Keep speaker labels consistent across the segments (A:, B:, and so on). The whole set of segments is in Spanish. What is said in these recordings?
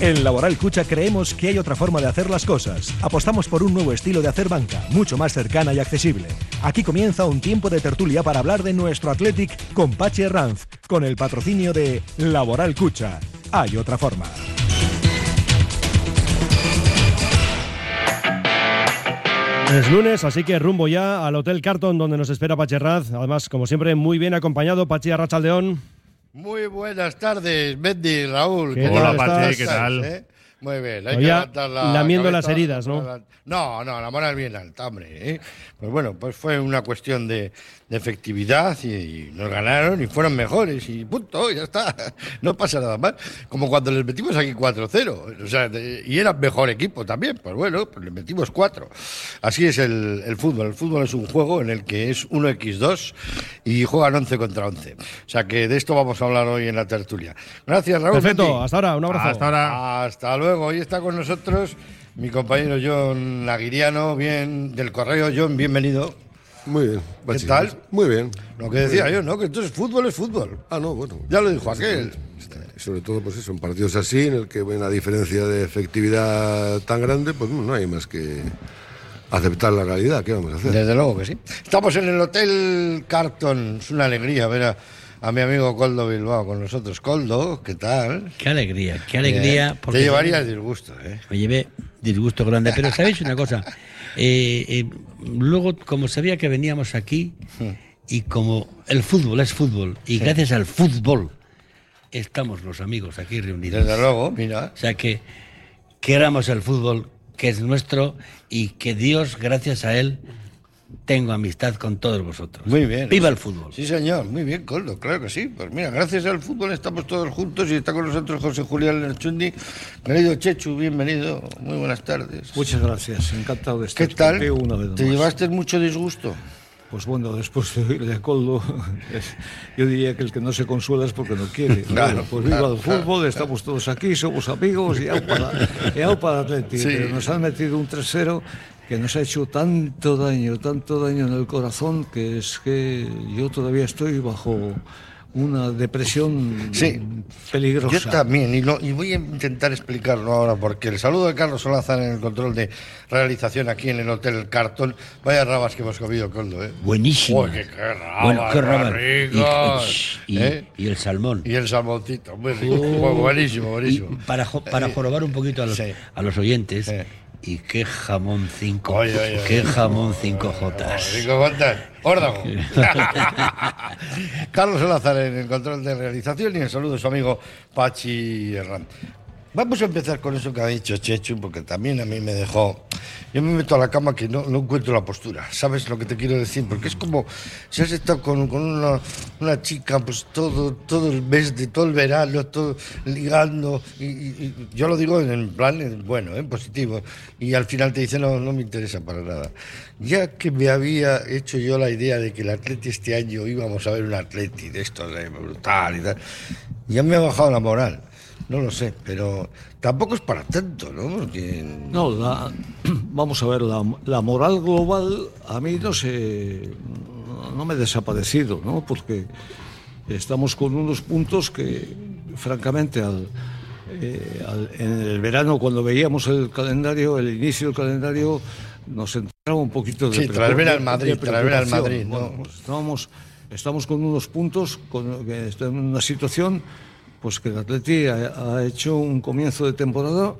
A: En Laboral Cucha creemos que hay otra forma de hacer las cosas. Apostamos por un nuevo estilo de hacer banca, mucho más cercana y accesible. Aquí comienza un tiempo de tertulia para hablar de nuestro Athletic con Pachi Herranz, con el patrocinio de Laboral Cucha. Hay otra forma.
B: Es lunes, así que rumbo ya al Hotel Carton, donde nos espera Pachi Herranz. Además, como siempre, muy bien acompañado. Pachi Arrachaldeón.
C: Muy buenas tardes, Bendy, Raúl.
B: ¿Qué
C: ¿Cómo
B: tal
C: la
B: estás?
C: pasáis?
B: ¿Qué tal?
C: ¿Eh? Muy bien, hay que levantar la
B: lamiendo
C: cabeza.
B: las heridas, ¿no?
C: No, no, la moral bien alta, hombre. ¿eh? Pues bueno, pues fue una cuestión de, de efectividad y, y nos ganaron y fueron mejores y punto, ya está. No pasa nada más. Como cuando les metimos aquí 4-0. O sea, de- y era mejor equipo también. Pues bueno, pues les metimos 4. Así es el, el fútbol. El fútbol es un juego en el que es 1x2 y juegan 11 contra 11. O sea que de esto vamos a hablar hoy en la tertulia. Gracias, Raúl.
B: Perfecto, hasta ahora, un abrazo.
D: Hasta ahora.
C: Hasta luego. Hoy está con nosotros mi compañero John Aguiriano, bien del correo. John, bienvenido.
E: Muy bien.
C: ¿Qué tal?
E: Muy bien.
C: Lo que decía yo, ¿no? Que entonces fútbol es fútbol.
E: Ah, no, bueno.
C: Ya lo dijo aquel.
E: Y sobre todo, pues eso, en partidos así, en el que hay una diferencia de efectividad tan grande, pues no hay más que aceptar la realidad. ¿Qué vamos a hacer?
C: Desde luego que sí. Estamos en el Hotel Carton. Es una alegría ver a, a mi amigo Coldo Bilbao con nosotros. Coldo, ¿qué tal?
F: Qué alegría, qué alegría. Porque
C: Te llevarías disgusto, ¿eh?
F: Me llevé disgusto grande. Pero ¿sabéis una cosa? Eh, eh, luego, como sabía que veníamos aquí, y como el fútbol es fútbol, y gracias al fútbol estamos los amigos aquí reunidos.
C: Desde luego, mira.
F: O sea que queramos el fútbol que es nuestro y que Dios, gracias a él, tengo amistad con todos vosotros.
C: Muy bien.
F: Viva el fútbol.
C: Sí, señor. Muy bien, Coldo. Claro que sí. Pues mira, gracias al fútbol estamos todos juntos y está con nosotros José Julián Lerchundi. Querido Chechu, bienvenido. Muy buenas tardes.
G: Muchas gracias, encantado de estar
C: ¿Qué tal?
G: contigo una vez
C: ¿Te
G: más.
C: llevaste mucho disgusto?
G: Pues bueno, después de oírle a Coldo, yo diría que el que no se consuela es porque no quiere.
C: Claro,
G: Bueno, pues viva
C: claro,
G: el fútbol, estamos todos aquí, somos amigos y au para, y au para Atleti.
C: Sí.
G: Pero nos han metido un 3-0 que nos ha hecho tanto daño, tanto daño en el corazón, que es que yo todavía estoy bajo una depresión
C: Sí.
G: peligrosa.
C: Yo también, y, lo- y voy a intentar explicarlo ahora, porque el saludo de Carlos Solazar en el control de realización aquí en el Hotel Cartón. Vaya rabas que hemos comido, Coldo, ¿eh?
F: Buenísimo.
C: Uy, qué, qué rabas,
F: Bueno, qué rabas.
C: ricos,
F: Y, y-
C: ¿eh?
F: y el salmón.
C: Y el salmoncito, muy rico. Bu- buenísimo, buenísimo.
F: Y para, jo- para jorobar un poquito a los,
C: Sí.
F: a los oyentes.
C: Sí.
F: Y qué jamón 5.
C: Oye, oye,
F: Qué
C: oye.
F: jamón 5 jotas.
C: Rico González, órdago. Carlos Solazar en el control de realización y el saludo de su amigo Pachi Herrán. Vamos a empezar con eso que ha dicho Chechu, porque también a mí me dejó. Yo me meto a la cama que no, no encuentro la postura. ¿Sabes lo que te quiero decir? Porque es como si has estado con, con una, una chica pues todo, todo el mes, de todo el verano, todo ligando. Y, y- y yo lo digo en plan bueno, en positivo. Y al final te dice, no, no me interesa para nada. Ya que me había hecho yo la idea de que el Atleti este año íbamos a ver un Atleti de esto de brutal y tal, ya me ha bajado la moral. No lo sé, pero tampoco es para tanto, ¿no? Porque
G: No, la- vamos a ver, la, la moral global a mí no se no me ha desaparecido, ¿no? Porque estamos con unos puntos que, francamente, al, eh, al- en el verano cuando veíamos el calendario, el inicio del calendario, nos entraba un poquito de
C: Sí, tras ver al Madrid, tras ver al. Madrid, ¿no?
G: Bueno, estábamos, estamos con unos puntos, con, en una situación pues que el Atleti ha, ha hecho un comienzo de temporada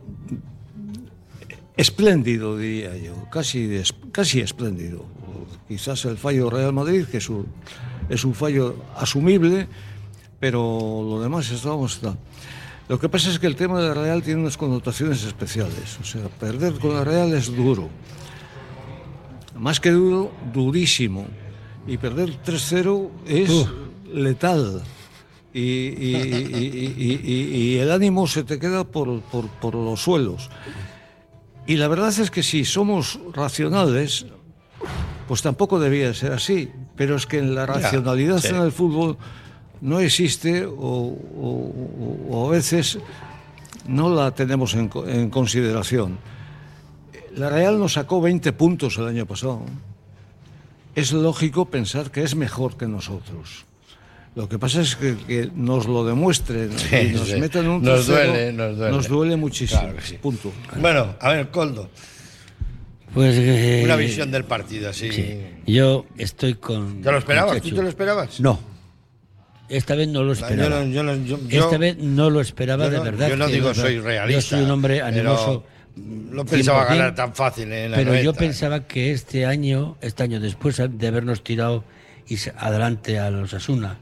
G: espléndido, diría yo, casi, casi espléndido. Quizás el fallo Real Madrid, que es un, es un fallo asumible, pero lo demás estábamos... está. Lo que pasa es que el tema de Real tiene unas connotaciones especiales. O sea, perder con la Real es duro. Más que duro, durísimo. Y perder 3-0 es letal. Y, y- y- y- y- y el ánimo se te queda por, por- por los suelos. Y la verdad es que si somos racionales, pues tampoco debía ser así. Pero es que en la racionalidad
C: sí.
G: en el fútbol no existe o, o- o- o a veces no la tenemos en, en consideración. La Real nos sacó 20 puntos el año pasado. Es lógico pensar que es mejor que nosotros. Lo que pasa es que, que nos lo demuestren y
C: Sí,
G: nos
C: sí.
G: metan un
C: Nos
G: tercero,
C: duele, nos duele.
G: nos duele muchísimo.
C: Claro que sí.
G: Punto.
C: Bueno, a ver, Coldo,
F: Pues eh,
C: una visión del partido así.
F: sí. Yo estoy con.
C: ¿Te lo esperabas? ¿Tú te lo esperabas?
F: No. Esta vez no lo
C: Yo
F: esperaba.
C: no, yo no- yo- yo-
F: Esta vez no lo esperaba de verdad.
C: Yo no digo
F: no-
C: soy realista.
F: Yo soy un hombre animoso.
C: No pensaba
F: 100%,
C: ganar tan fácil en la
F: Pero yo
C: 90.
F: pensaba que este año, este año después de habernos tirado y adelante a los Asuna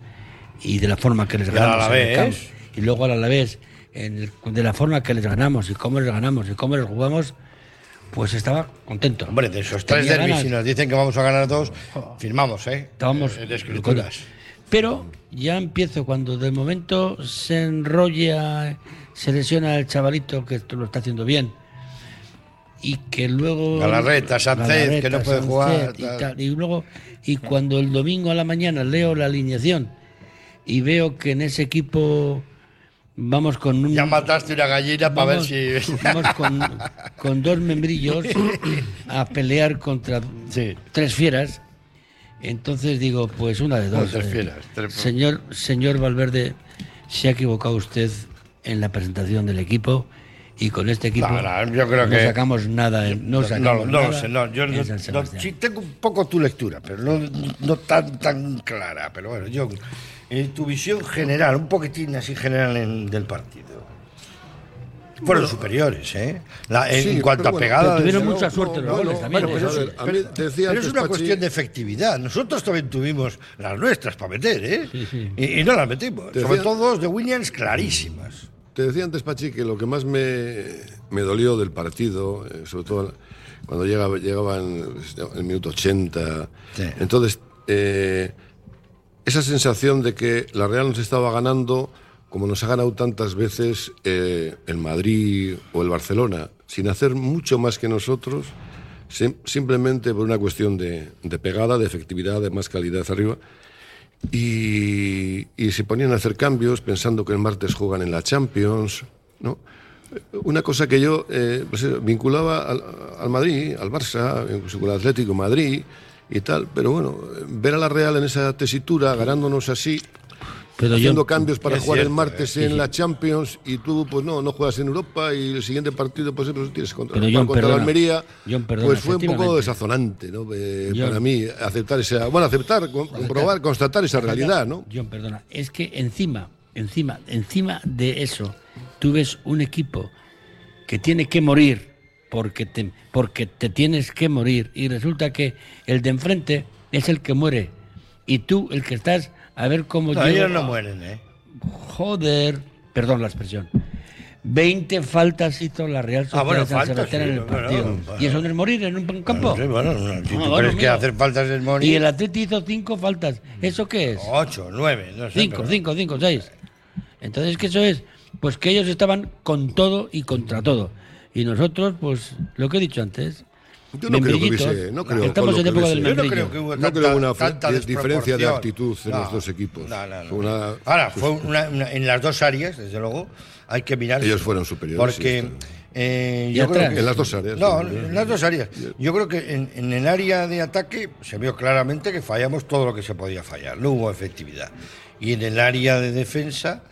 F: y de la forma que les
C: Y
F: ganamos en el y luego al Alavés, en el- de la forma que les ganamos y cómo les ganamos y cómo les jugamos, pues estaba contento.
C: Hombre, de esos tres
F: Tenía
C: derbis,
F: ganas.
C: si nos dicen que vamos a ganar dos, firmamos, ¿eh?
F: Estábamos
C: Eh, de escrituras.
F: Pero ya empiezo cuando de momento se enrolla, se lesiona el chavalito que esto lo está haciendo bien y que luego
C: Galarreta, Sánchez, que no puede jugar,
F: y,
C: tal.
F: Y luego y cuando el domingo a la mañana leo la alineación y veo que en ese equipo vamos con un
C: Ya mataste una gallina para ver si.
F: vamos con, con dos membrillos a pelear contra
C: Sí.
F: tres fieras. Entonces digo, pues una de dos.
C: tres
F: eh,
C: fieras, tres-
F: Señor, señor Valverde, se ha equivocado usted en la presentación del equipo y con este equipo
C: No, no, yo creo
F: no
C: que-
F: sacamos nada. en- no,
C: No,
F: sacamos
C: no, no lo
F: nada
C: sé, no, yo no, no- sí tengo un poco tu lectura, pero no, no tan tan clara. Pero bueno, yo, eh, tu visión general, un poquitín así general en- del partido. Fueron superiores, ¿eh? La- en,
E: Sí,
C: en cuanto
E: pero
C: a
E: bueno,
C: pegada.
F: tuvieron
C: desde
F: mucha suerte los
C: no,
F: goles
C: no,
F: también,
C: bueno, pero,
E: A ver,
C: es-
E: a mí
C: pero-
E: decía
C: pero es
E: antes
C: una
E: Pachi-
C: cuestión de efectividad. Nosotros también tuvimos las nuestras para meter, ¿eh? Y, y no las metimos.
E: Te
C: Sobre
E: decía-
C: todo dos de Williams clarísimas.
E: Te decía antes, Pachi, que lo que más me, me dolió del partido, eh, sobre todo cuando llegaba, llegaban el minuto 80,
C: Sí.
E: entonces, eh, esa sensación de que la Real nos estaba ganando como nos ha ganado tantas veces eh, el Madrid o el Barcelona, sin hacer mucho más que nosotros, sim- simplemente por una cuestión de, pegada, de efectividad, de más calidad arriba. Y, y se ponían a hacer cambios pensando que el martes juegan en la Champions, ¿no? Una cosa que yo eh, pues, eh, vinculaba al, al Madrid, al Barça, incluso con el Atlético Madrid y tal, pero bueno, ver a la Real en esa tesitura, ganándonos así,
F: Pero
E: haciendo
F: yo,
E: cambios para jugar el martes en la Champions y tú pues no, no juegas en Europa y el siguiente partido pues, pues tienes contra,
F: Pero,
E: jugar
F: John,
E: contra la. Almería,
F: John, perdona,
E: pues fue un poco desazonante, ¿no? Eh,
F: John.
E: para mí aceptar esa, bueno, aceptar, com- comprobar, constatar esa realidad, ¿no?
F: John, perdona. Es que encima, encima, encima de eso, tú ves un equipo que tiene que morir porque te, porque te tienes que morir y resulta que el de enfrente es el que muere y tú el que estás a ver cómo
C: No, ellos no mueren, ¿eh?
F: Joder, perdón la expresión. 20 faltas hizo la Real Sociedad
C: Ah, bueno,
F: San
C: faltas,
F: Sebastián
C: sí,
F: en el
C: bueno,
F: partido.
C: bueno.
F: Y eso no es morir en un campo.
C: Sí, bueno, no, si
F: Ah,
C: tú
F: bueno,
C: crees que hacer faltas es morir.
F: Y el Atleti hizo cinco faltas. ¿Eso qué es?
C: Ocho, nueve, no sé.
F: Cinco,
C: pero-
F: cinco, cinco, seis. Entonces, ¿qué eso es? Pues que ellos estaban con todo y contra todo. Y nosotros, pues, lo que he dicho antes.
E: Yo no creo que hubiese- no creo,
F: Estamos en
E: que
F: época del
E: hubiese-
C: Yo no creo que hubo
E: No creo que una
C: tanta
E: di- diferencia de actitud en los dos equipos.
C: No, no, no.
E: Fue una-
C: Ahora, fue una- una- en las dos áreas, desde luego, hay que mirar.
E: Ellos fueron superiores,
C: Porque
E: sí,
C: eh,
F: ¿Y
C: yo creo que-
E: En las dos áreas,
C: No,
E: sí.
C: en las dos áreas. Yo creo que en, en el área de ataque se vio claramente que fallamos todo lo que se podía fallar. No hubo efectividad. Y en el área de defensa,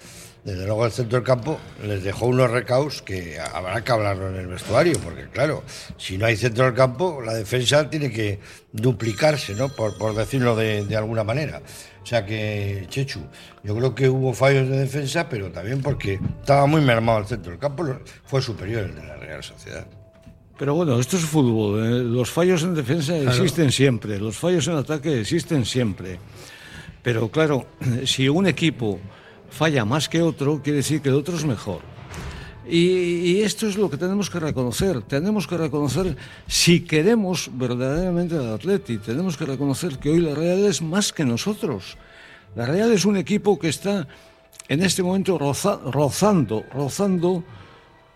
C: desde luego el centro del campo les dejó unos recaos que habrá que hablarlo en el vestuario, porque claro, si no hay centro del campo, la defensa tiene que duplicarse, ¿no? Por, por decirlo de, de alguna manera. O sea que, Chechu, yo creo que hubo fallos de defensa, pero también porque estaba muy mermado el centro del campo, fue superior el de la Real Sociedad.
G: Pero bueno, esto es fútbol. ¿eh? Los fallos en defensa existen siempre, los fallos en ataque existen siempre. Pero claro, si un equipo falla más que otro, quiere decir que el otro es mejor. Y, esto es lo que tenemos que reconocer. Tenemos que reconocer, si queremos verdaderamente al Atleti, tenemos que reconocer que hoy la Real es más que nosotros. La Real es un equipo que está en este momento roza- rozando, rozando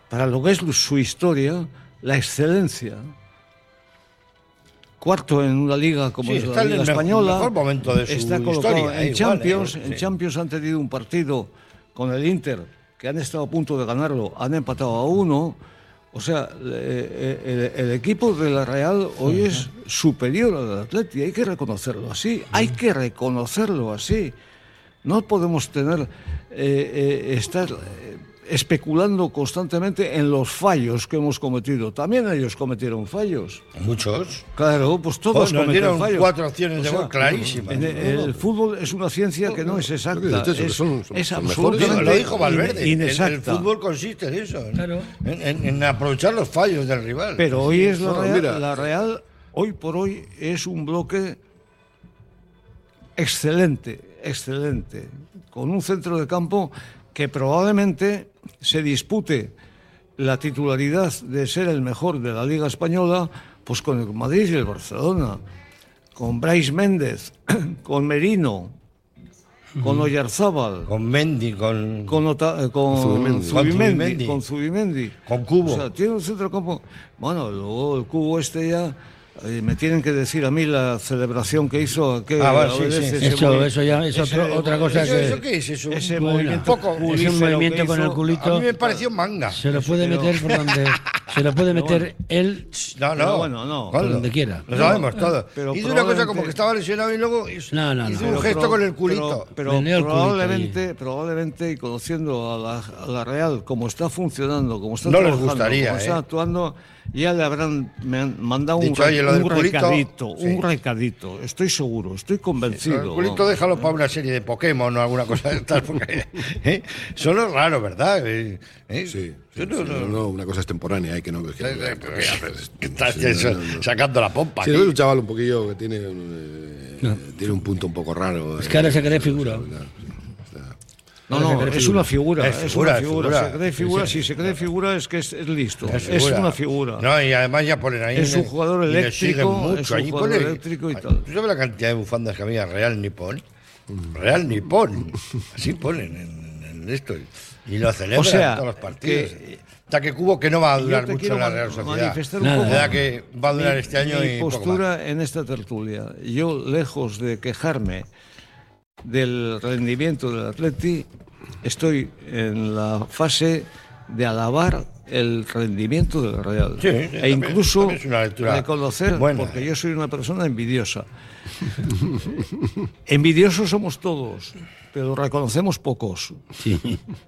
G: para lo que es su historia, la excelencia. Cuarto en una liga como
C: Sí,
G: es la Liga Española.
C: mejor momento de su
G: está colocado
C: historia,
G: en
C: eh, igual,
G: Champions.
C: eh,
G: En
C: sí.
G: Champions han tenido un partido con el Inter que han estado a punto de ganarlo, han empatado a uno. O sea, eh, el, el equipo de la Real hoy es superior al Atleti, hay que reconocerlo así, hay que reconocerlo así. No podemos tener, eh, eh, estar eh, especulando constantemente en los fallos que hemos cometido. También ellos cometieron fallos.
C: Muchos.
G: Claro, pues todos
C: Pues
G: cometieron fallos.
C: cuatro acciones de gol clarísimas.
G: en el, el fútbol es una ciencia que no es exacta, es,
E: son- son-
G: es
E: mejores.
G: absolutamente
C: Lo dijo Valverde.
G: in-
C: El, el
G: inexacta.
C: fútbol consiste en eso. en-
F: Claro.
C: En, en- en aprovechar los fallos del rival.
G: Pero hoy es la Real,
E: mira.
G: la Real, hoy por hoy es un bloque excelente, excelente, con un centro de campo que probablemente se dispute la titularidad de ser el mejor de la Liga Española, pues con el Madrid y el Barcelona, con Brais Méndez, con Merino, con Oyarzábal,
C: Con Mendy, con.
G: con, Ota- con
E: Zubimendi.
C: Con
G: Zubimendi,
C: Zubimendi.
G: con Zubimendi.
C: Con Cubo.
G: O sea, tiene un centro campo. Bueno, luego el cubo este ya. Eh, me tienen que decir a mí la celebración que hizo.
C: Ah, vale, sí, sí.
F: Eso- ya es
G: ese-
F: otro- otra cosa
C: ¿Eso,
F: que-
C: eso qué es? Eso?
G: Ese
F: Bueno,
G: movimiento
C: poco-
F: Es un movimiento con el
G: hizo-
C: A
F: culito.
C: mí me pareció manga.
F: Se lo puede meter por donde. Se lo puede meter él
C: No,
G: Pero
C: no.
G: bueno, no.
F: Por donde quiera.
C: Lo sabemos todo.
G: pero
C: hizo una cosa como que estaba lesionado y luego hizo,
F: No, no,
C: hizo
F: no.
C: un
G: Pero
C: gesto
G: pro-
C: con el culito.
G: Pero,
F: culito
G: probablemente, probablemente, y conociendo a la, a la Real, como está funcionando, como está
C: No les
G: trabajando,
C: gustaría,
G: como
C: ¿eh?
G: está actuando, ya le habrán me han mandado un,
C: Dicho,
G: re-
C: oye,
G: un
C: culito,
G: recadito,
C: sí.
G: un recadito. Estoy seguro, estoy convencido.
C: el culito
G: vamos.
C: déjalo para una serie de Pokémon o alguna cosa de estas. Porque, ¿eh? Son los raros, ¿verdad? Eh, ¿eh?
E: Sí, sí,
C: Yo no-
E: sí,
C: no-
E: no, no, una cosa es temporánea, hay que no. que-
C: Eh, eh,
E: sí,
C: Estás
E: sí, no, no, no.
C: sacando la pompa.
E: Sí, es un chaval un poquillo que tiene, eh, tiene un punto un poco raro.
F: Es que ahora se cree figura.
G: No, no, es una figura,
C: Es
G: es,
C: figura,
G: una
C: es
G: figura.
C: figura.
G: Se cree figura, si se cree figura es que es, es listo. Es,
C: figura.
G: una figura.
C: No, y además ya ponen ahí.
G: Es un jugador eléctrico,
C: mucho.
G: es un
C: Allí
G: jugador
C: pone-
G: eléctrico y tal.
C: ¿Tú sabes la cantidad de bufandas que había Real Nippon? Real Nippon. Así ponen en, en esto. Y lo celebran
G: O sea,
C: en todos los partidos.
G: que-
C: Hasta que Cubo que no va a durar mucho en la Real Sociedad.
G: un
F: Nada.
G: poco
C: que va a durar
G: mi-
C: este año
G: mi
C: y poco más.
G: postura en esta tertulia. Yo, lejos de quejarme del rendimiento del Atleti, estoy en la fase de alabar el rendimiento del Real.
C: Sí, sí,
G: e
C: también-
G: incluso
C: también es una lectura
G: reconocer,
C: buena.
G: porque yo soy una persona envidiosa. Envidiosos somos todos, pero reconocemos pocos.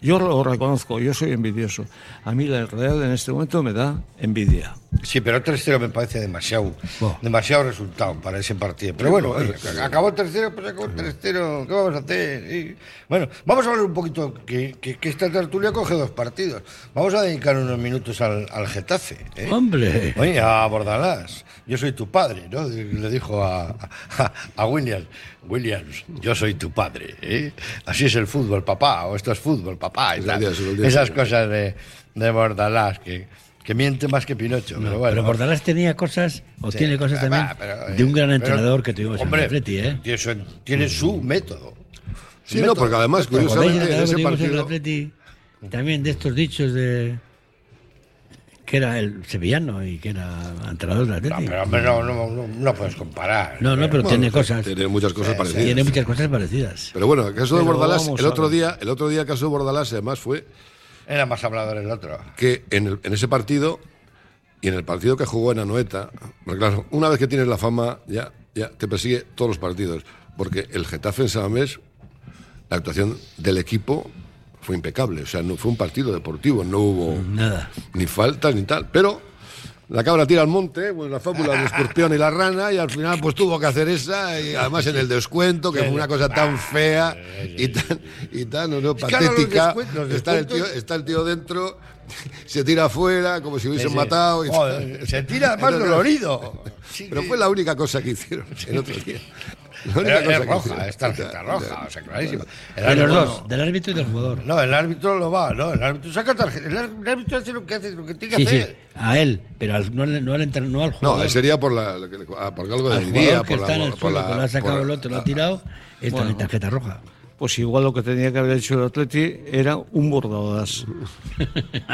G: Yo lo reconozco, yo soy envidioso. A mí el Real en este momento me da envidia.
C: Sí, pero 3-0 me parece demasiado,
F: Buah.
C: demasiado resultado para ese partido. Pero bueno, oye, acabó 3-0, pues acabó 3-0, ¿qué vamos a hacer? Y, bueno, vamos a hablar un poquito, que, que- que esta tertulia coge dos partidos. Vamos a dedicar unos minutos al, al Getafe. ¿eh?
F: Hombre.
C: Oye, a Bordalás, yo soy tu padre, ¿no? Le dijo a, a, a Williams, Williams, yo soy tu padre, ¿eh? Así es el fútbol, papá, o esto es fútbol, papá. y tal.
E: el día, es el día,
C: Esas cosas de, de Bordalás, que, que miente más que Pinocho, pero bueno.
F: Pero Bordalás tenía cosas, o
C: Sí,
F: tiene cosas
C: pero,
F: también,
C: va, pero,
F: de un gran
C: pero,
F: entrenador que tuvimos
C: hombre,
F: en el Atleti, ¿eh?
C: Tiene su, tiene su método. Su
E: Sí, no, porque además,
F: ¿Os acordáis
E: curiosamente, en ese.
F: Atleti? También de estos dichos de que era el sevillano y que era entrenador del
C: No,
F: Atleti.
C: pero hombre, no, no, no, no puedes comparar.
F: No, no, pero tiene cosas.
E: Tiene muchas cosas parecidas.
F: Tiene muchas cosas parecidas.
E: Pero bueno, el caso de Bordalás, el otro día, el otro día el caso de Bordalás además fue
C: Era más hablador el otro.
E: que en, el- en ese partido y en el partido que jugó en Anoeta, porque claro, una vez que tienes la fama, ya, ya te persigue todos los partidos. Porque el Getafe en Samamés, la actuación del equipo fue impecable. O sea, no fue un partido deportivo, no hubo
F: Nada.
E: ni faltas ni tal. Pero la cabra tira al monte, bueno, la fábula del escorpión y la rana, y al final pues tuvo que hacer esa, y además en el descuento, que fue una cosa tan fea y tan, y tan no, no, patética. Está el, tío, está el tío dentro, se tira afuera como si hubiesen
C: Sí, sí.
E: matado. Y
C: Joder, se tira más dolorido. Sí,
E: Pero fue la única cosa que hicieron el otro día. La
C: es roja, es tarjeta roja, o sea, clarísimo. El
F: De los
C: árbitro-
F: dos, del árbitro y del jugador.
C: No, el árbitro lo va, no, el árbitro saca tarjeta. El árbitro hace lo que hace, lo que tiene que
F: Sí, sí,
C: hacer.
F: a él, pero al- no, al- no, al, entren- no al
E: No,
F: jugador.
E: sería por, la, lo que- ah, por algo de
F: al
E: día,
F: jugador que
E: por
F: está en
E: la,
F: el
E: por
F: suelo,
E: la-
F: que lo ha sacado
E: por-
F: el otro, lo ha tirado, es también tarjeta roja.
G: Pues igual lo que tenía que haber hecho el Atleti era un Bordalás.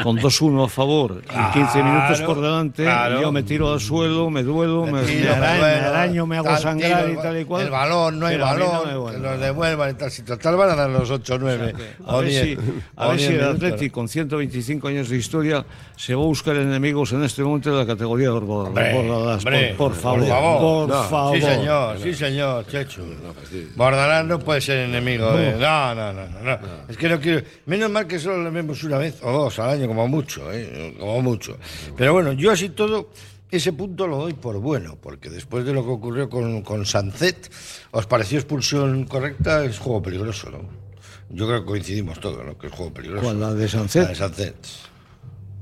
G: Con 2-1 a favor y 15 minutos por delante,
C: claro.
G: yo me tiro al suelo, me duelo, me,
C: tiro,
G: me araño,
C: bueno,
G: me araño, me hago sangrar
C: tiro,
G: y tal y cual.
C: El balón, no hay
G: no
C: balón,
G: me
C: que nos devuelvan y tal. Si total van a dar los 8 o 9.
G: A ver, si, a ver si el Atleti, con 125 años de historia, se va a buscar enemigos en este momento de la categoría de Borda-
C: Hombre,
G: Bordalás.
C: hombre,
G: por, por favor,
C: por favor.
G: por
E: No,
G: favor.
C: Sí, señor, sí, señor, Chechu.
E: fastidio.
C: Bordalás no puede ser enemigo Joder, no, no, no, no, no. Es que no quiero. Menos mal que solo lo vemos una vez o dos al año, como mucho, ¿eh? como mucho. Pero bueno, yo así todo, ese punto lo doy por bueno, porque después de lo que ocurrió con, con Sancet, ¿os pareció expulsión correcta? Es juego peligroso, ¿no? Yo creo que coincidimos todos, ¿no? Que es juego peligroso.
G: ¿Cuál, la de Sancet?
C: La de Sancet.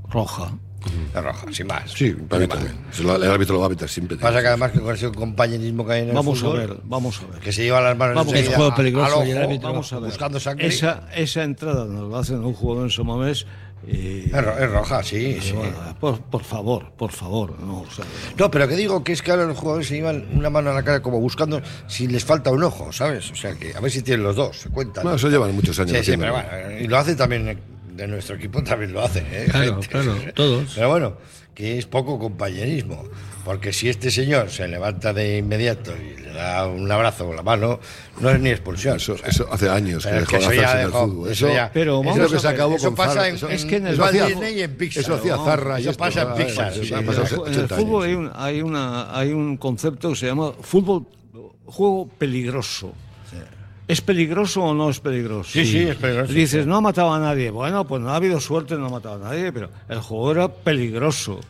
G: Roja.
C: La roja, sin más.
E: Sí, para mí también. El árbitro lo va a evitar siempre.
C: Pasa que además que con ese compañerismo que hay en el
G: Vamos a ver, vamos a ver.
C: que se lleva las manos
G: Vamos,
F: es juego
C: a-
F: peligroso y el árbitro-
G: Vamos a ver.
C: buscando sangre.
G: Esa, esa entrada nos la hacen un jugador en Somamés. Y,
C: Es, ro- es roja, sí,
G: y
C: sí.
G: bueno, por, por favor, por favor. No, o sea,
C: No, pero que digo que es que ahora los jugadores se llevan una mano a la cara como buscando si les falta un ojo, ¿sabes? O sea, que a ver si tienen los dos, se cuentan.
E: No, eso llevan muchos años
C: Sí, sí, pero bueno, y lo hace también de nuestro equipo, también lo hace, ¿eh?
F: Claro, claro, todos.
C: Pero bueno, que es poco compañerismo, porque si este señor se levanta de inmediato y le da un abrazo con la mano, no es ni expulsión.
E: Eso,
C: O sea,
E: eso hace años que dejó de
C: eso
E: hacerse en el fútbol.
C: eso
E: Eso,
C: ya-
G: Pero
E: eso
G: vamos
E: es lo que
G: a
E: se
G: ver,
E: acabó
C: eso
E: con
C: pasa
E: Zarra,
C: en-
E: eso-
G: es que en el
E: eso hacía-
C: Disney y en Pixar,
E: Eso hacía
C: ¿no?
E: Zarra y
C: Eso
E: esto,
C: pasa en
E: ah,
C: Pixar,
E: eso
C: sí,
E: ha
C: sí,
E: pasado
C: sí.
G: en el
E: 80
G: fútbol hay
E: años.
G: un, hay, una, hay un concepto que se llama fútbol, juego peligroso. ¿Es peligroso o no es peligroso?
C: Sí, sí, es peligroso.
G: Dices, no ha matado a nadie. Bueno, pues no ha habido suerte, no ha matado a nadie, pero el juego era peligroso.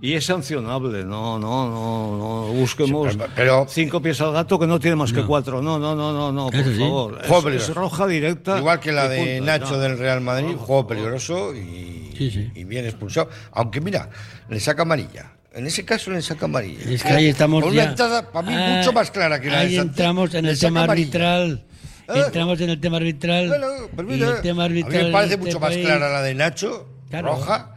G: Y es sancionable, no, no, no, no busquemos
C: Sí, pero- pero-
G: cinco pies al gato que no tiene más que cuatro. No, no, no, no, no, por
F: sí.
G: favor.
C: Juego
G: Es, es
C: peligroso.
G: roja directa.
C: Igual que la de
G: punto.
C: Nacho
G: No.
C: del Real Madrid, juego peligroso y,
F: Sí, sí.
C: y bien expulsado. Aunque mira, le saca amarilla. En ese caso le saca amarilla.
F: Es que ahí estamos
C: Con
F: ya.
C: una entrada para mí
F: Ah,
C: mucho más clara que la
F: Ahí
C: de
F: entramos en el tema
C: amarilla.
F: arbitral.
C: Ah.
F: Entramos en el tema arbitral.
C: Bueno,
F: y el tema
C: a mí
F: arbitral.
C: me parece
F: este
C: mucho más clara la de Nacho,
F: Claro.
C: roja,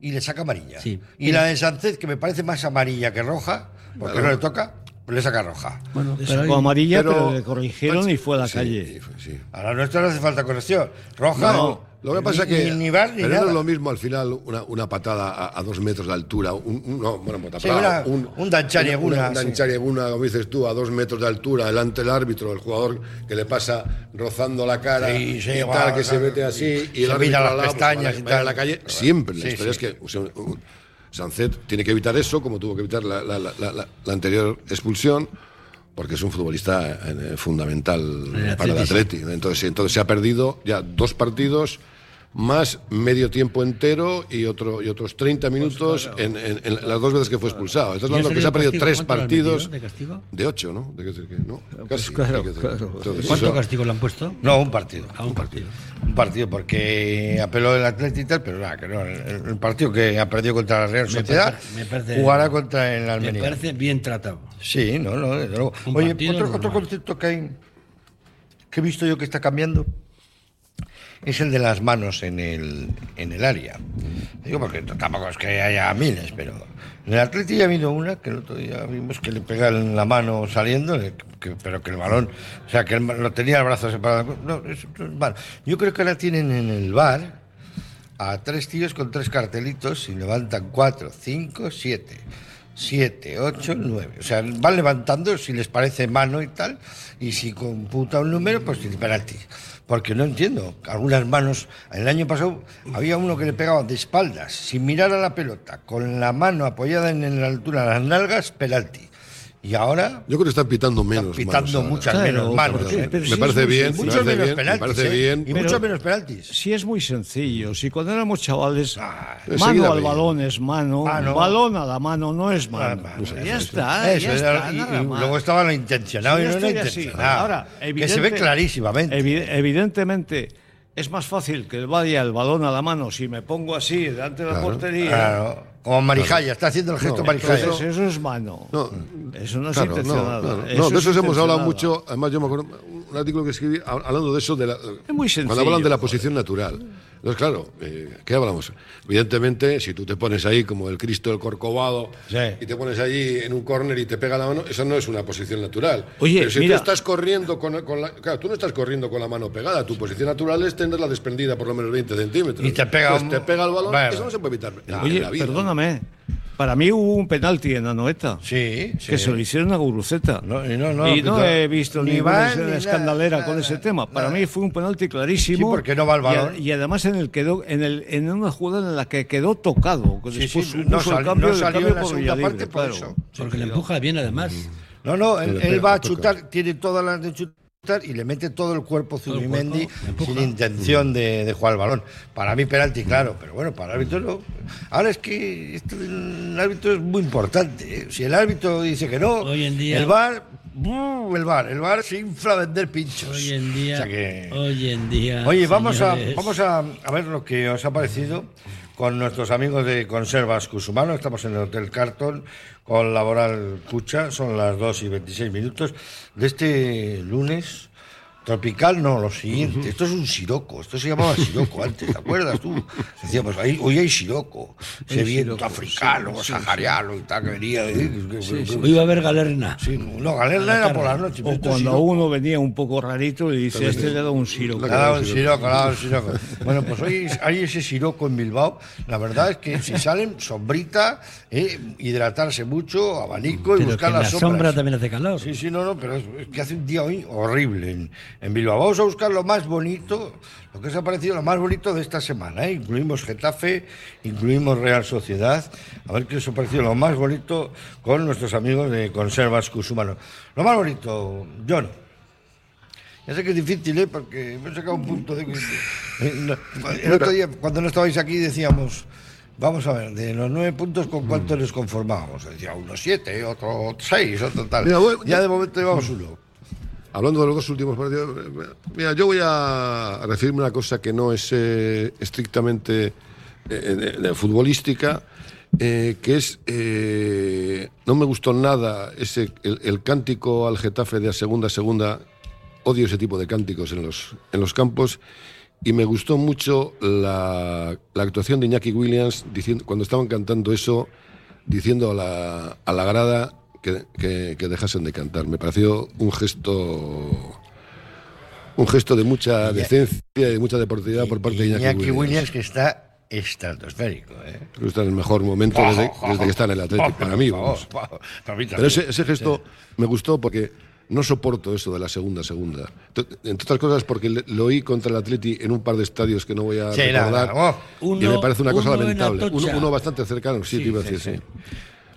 C: y le saca amarilla.
F: Sí.
C: Y la de Sánchez, que me parece más amarilla que roja, porque no le toca, le saca roja.
F: Bueno,
G: Le sacó amarilla,
E: pero-
G: pero, le corrigieron y fue a la
E: Sí,
G: calle.
E: sí.
C: A la nuestra no hace falta corrección. Roja,
E: No, lo que pasa es que.
C: Ni, ni bar ni
E: pero
C: nada.
E: no es lo mismo al final una, una patada a, a dos metros de altura. Un, un- no, bueno, pues,
C: Sí,
E: patada,
C: una- un Danchari
E: una- Un
C: sí.
E: Danchari como dices tú, a dos metros de altura, delante del árbitro, el jugador que le pasa rozando la cara
C: Sí, sí,
E: y
C: igual,
E: tal, que se mete así
C: Y
E: y el
C: se
E: árbitro
C: mira las
E: lado, pues,
C: pestañas y tal.
E: la calle. Siempre. La historia es que o sea, un- Sancet tiene que evitar eso, como tuvo que evitar la, la- la- la- la anterior expulsión. Porque es un futbolista eh, fundamental
F: El
E: para el
F: Atleti.
E: Entonces, entonces se ha perdido ya dos partidos más medio tiempo entero y otro y otros 30 minutos en, en- en las dos veces que fue expulsado. Estás
F: ¿Y
E: hablando que se ha perdido tres
F: ¿Cuánto le han
E: partidos
F: de castigo?
E: de ocho, ¿no? De que- casi,
G: claro,
E: que- entonces,
F: ¿Cuánto
E: eso-
F: castigo le han puesto?
C: No, un partido.
F: A un partido.
C: Un partido, porque apeló el Atlético y tal, pero nada, que no. El, el partido que ha perdido contra la Real
F: Me
C: Sociedad
F: me parece-
C: jugará contra el
F: Me
C: Almería.
F: parece bien tratado.
C: Sí, no, no, desde luego. Oye, otro,
F: normal.
C: otro concepto que hay, que he visto yo que está cambiando, es el de las manos en el, en el área. Digo, porque tampoco es que haya miles, pero en el Atleti ya habido una que el otro día vimos que le pegan la mano saliendo, pero que el balón, o sea, que lo tenía el brazo separado. No, es mal. Yo creo que ahora tienen en el bar a tres tíos con tres cartelitos y levantan cuatro, cinco, siete. Siete, ocho, nueve. O sea, van levantando si les parece mano y tal, y si computa un número, pues penalti. Porque no entiendo. Algunas manos. El año pasado había uno que le pegaba de espaldas, sin mirar a la pelota, con la mano apoyada en la altura de las nalgas, penalti. Y ahora
E: Yo creo que están pitando menos.
C: están pitando
E: manos
C: muchas
G: Claro,
C: menos manos.
G: ¿por qué?
C: ¿eh?
G: Pero
E: me
G: sí
E: parece bien, me
C: muchos
E: parece
C: menos
E: bien, me
C: penaltis.
E: parece
C: ¿eh?
E: bien.
C: Y
G: Pero-
C: muchos menos penaltis.
G: Sí, es muy sencillo. Si cuando éramos chavales,
E: enseguida
G: mano al balón es mano,
C: Mano.
G: balón a la mano no es mano.
C: Ah,
G: ya
C: eso,
G: está,
C: Eso,
G: ya está.
C: y- y luego estaba lo intencionado
G: Sí,
C: y no
G: ya
C: lo intencionado.
G: Ahora,
C: que se
G: evidente-
C: ve clarísimamente.
G: Evi- evidentemente, es más fácil que vaya el balón a la mano si me pongo así delante de la portería.
C: Claro, como Marijaya, está haciendo el gesto
E: No,
C: Marijaya.
G: Entonces, eso es mano.
E: No,
G: eso no es
E: Claro, no,
G: intencionado. Eso
E: No, de
G: es
E: eso hemos hablado mucho. Además, yo me acuerdo un artículo que escribí hab- hablando de eso, de la,
G: muy sencillo,
E: cuando hablan de la
G: joder.
E: posición natural. Entonces, claro, eh, ¿qué hablamos? Evidentemente, si tú te pones ahí como el Cristo del Corcovado
C: Sí.
E: y te pones allí en un córner y te pega la mano, eso no es una posición natural.
G: Oye,
E: Pero si
G: mira-
E: tú estás corriendo con, con la. Claro, tú no estás corriendo con la mano pegada. Tu posición natural es tenerla desprendida por lo menos 20 centímetros.
C: Y te pega
E: Pues
C: un-
E: te pega el balón, eso no se puede evitar. en
G: Oye,
E: la vida.
G: perdóname. Para mí hubo un penalti en Anoeta.
C: Sí, sí.
G: Que se lo hicieron a Guruceta.
C: No, y no, no,
G: y no
C: no,
G: he visto
C: ni
G: ninguna
C: ni
G: escandalera
C: nada,
G: con ese
C: nada,
G: tema. Para
C: nada.
G: mí fue un penalti clarísimo.
C: Sí, porque no va el balón.
G: Y, además en el quedó, en el, en una jugada en la que quedó tocado. Que
C: Sí,
G: después
C: sí,
G: supuso
C: no
G: el
C: sal-
G: cambio,
C: no
G: el
C: salió
G: cambio
C: en la segunda parte por
G: claro.
C: eso.
F: Porque le empuja bien, además.
C: No, no, él, él va a chutar, tiene todas las de chutar. Y le mete todo el cuerpo
F: el
C: Zubimendi sin intención de, de jugar el balón. Para mí penalti, claro, pero bueno, para el árbitro no. Ahora es que esto del árbitro es muy importante. ¿eh? Si el árbitro dice que no,
F: Hoy en día-
C: el VAR, el VAR, el VAR se infla a vender pinchos.
F: Hoy en día,
C: O sea que-
F: hoy en día.
C: Oye, vamos, a, vamos a, a ver lo que os ha parecido con nuestros amigos de Conservas Cusumano. Estamos en el Hotel Carton con Laboral Cucha. Son las 2 y 26 minutos de este lunes. Tropical, no, lo siguiente. Esto es un siroco. Esto se llamaba siroco antes, ¿te acuerdas tú? Decíamos, ahí, hoy hay siroco. Ese viento
G: siroco,
C: africano, sahariano y tal, que venía. de-
F: Hoy va a haber galerna.
C: Sí, no, Galerna era por la noche.
G: O cuando
C: siroco.
G: uno venía un poco rarito y dice, este le da un siro.
C: Le ha dado un siroco, le ha dado un siroco. Bueno, pues hoy hay ese siroco en Bilbao. La verdad es que si salen, sombrita, eh, hidratarse mucho, abanico y
F: Pero
C: buscar
F: que
C: las
F: la
C: sombras.
F: sombra también hace calor.
C: Sí, sí, no, no, pero es, es que hace un día hoy horrible en, en Bilbao. Vamos a buscar lo más bonito, lo que os ha parecido lo más bonito de esta semana. ¿eh? Incluimos Getafe, incluimos Real Sociedad. A ver qué os ha parecido lo más bonito con nuestros amigos de Conservas Cusumano. Lo más bonito, John. Ya sé que es difícil, ¿eh? porque me he sacado un punto de... eh, El otro día, cuando no estabais aquí, decíamos... Vamos a ver, de los nueve puntos, ¿con cuántos les conformábamos? Decía uno siete, otro seis, otro tal.
E: Mira, voy-
C: ya de momento llevamos uno.
E: Hablando de los dos últimos partidos, mira, yo voy a referirme a una cosa que no es eh, estrictamente eh, futbolística, eh, que es, no me gustó nada ese, el, cántico al Getafe de a segunda a segunda, odio ese tipo de cánticos en los, en los campos, y me gustó mucho la, la actuación de Iñaki Williams diciendo, cuando estaban cantando eso, diciendo a la, a la grada que, que- que dejasen de cantar. Me pareció un gesto un gesto de mucha decencia y de mucha deportividad por parte de Iñaki,
C: Iñaki
E: Williams.
C: Williams, que está estratosférico. ¿eh?
E: Creo que está en el mejor momento desde, desde que está en el Atlético, para mí. vamos. Pero ese, ese gesto me gustó porque no soporto eso de la segunda segunda. Ent- Entre otras cosas porque lo oí contra el Atleti en un par de estadios que no voy a
C: Sí, nada,
E: recordar
C: nada, oh.
E: y
F: Uno-
E: me parece una cosa
F: uno en
E: lamentable. Uno, uno bastante cercano, sí, te iba a decir, sí.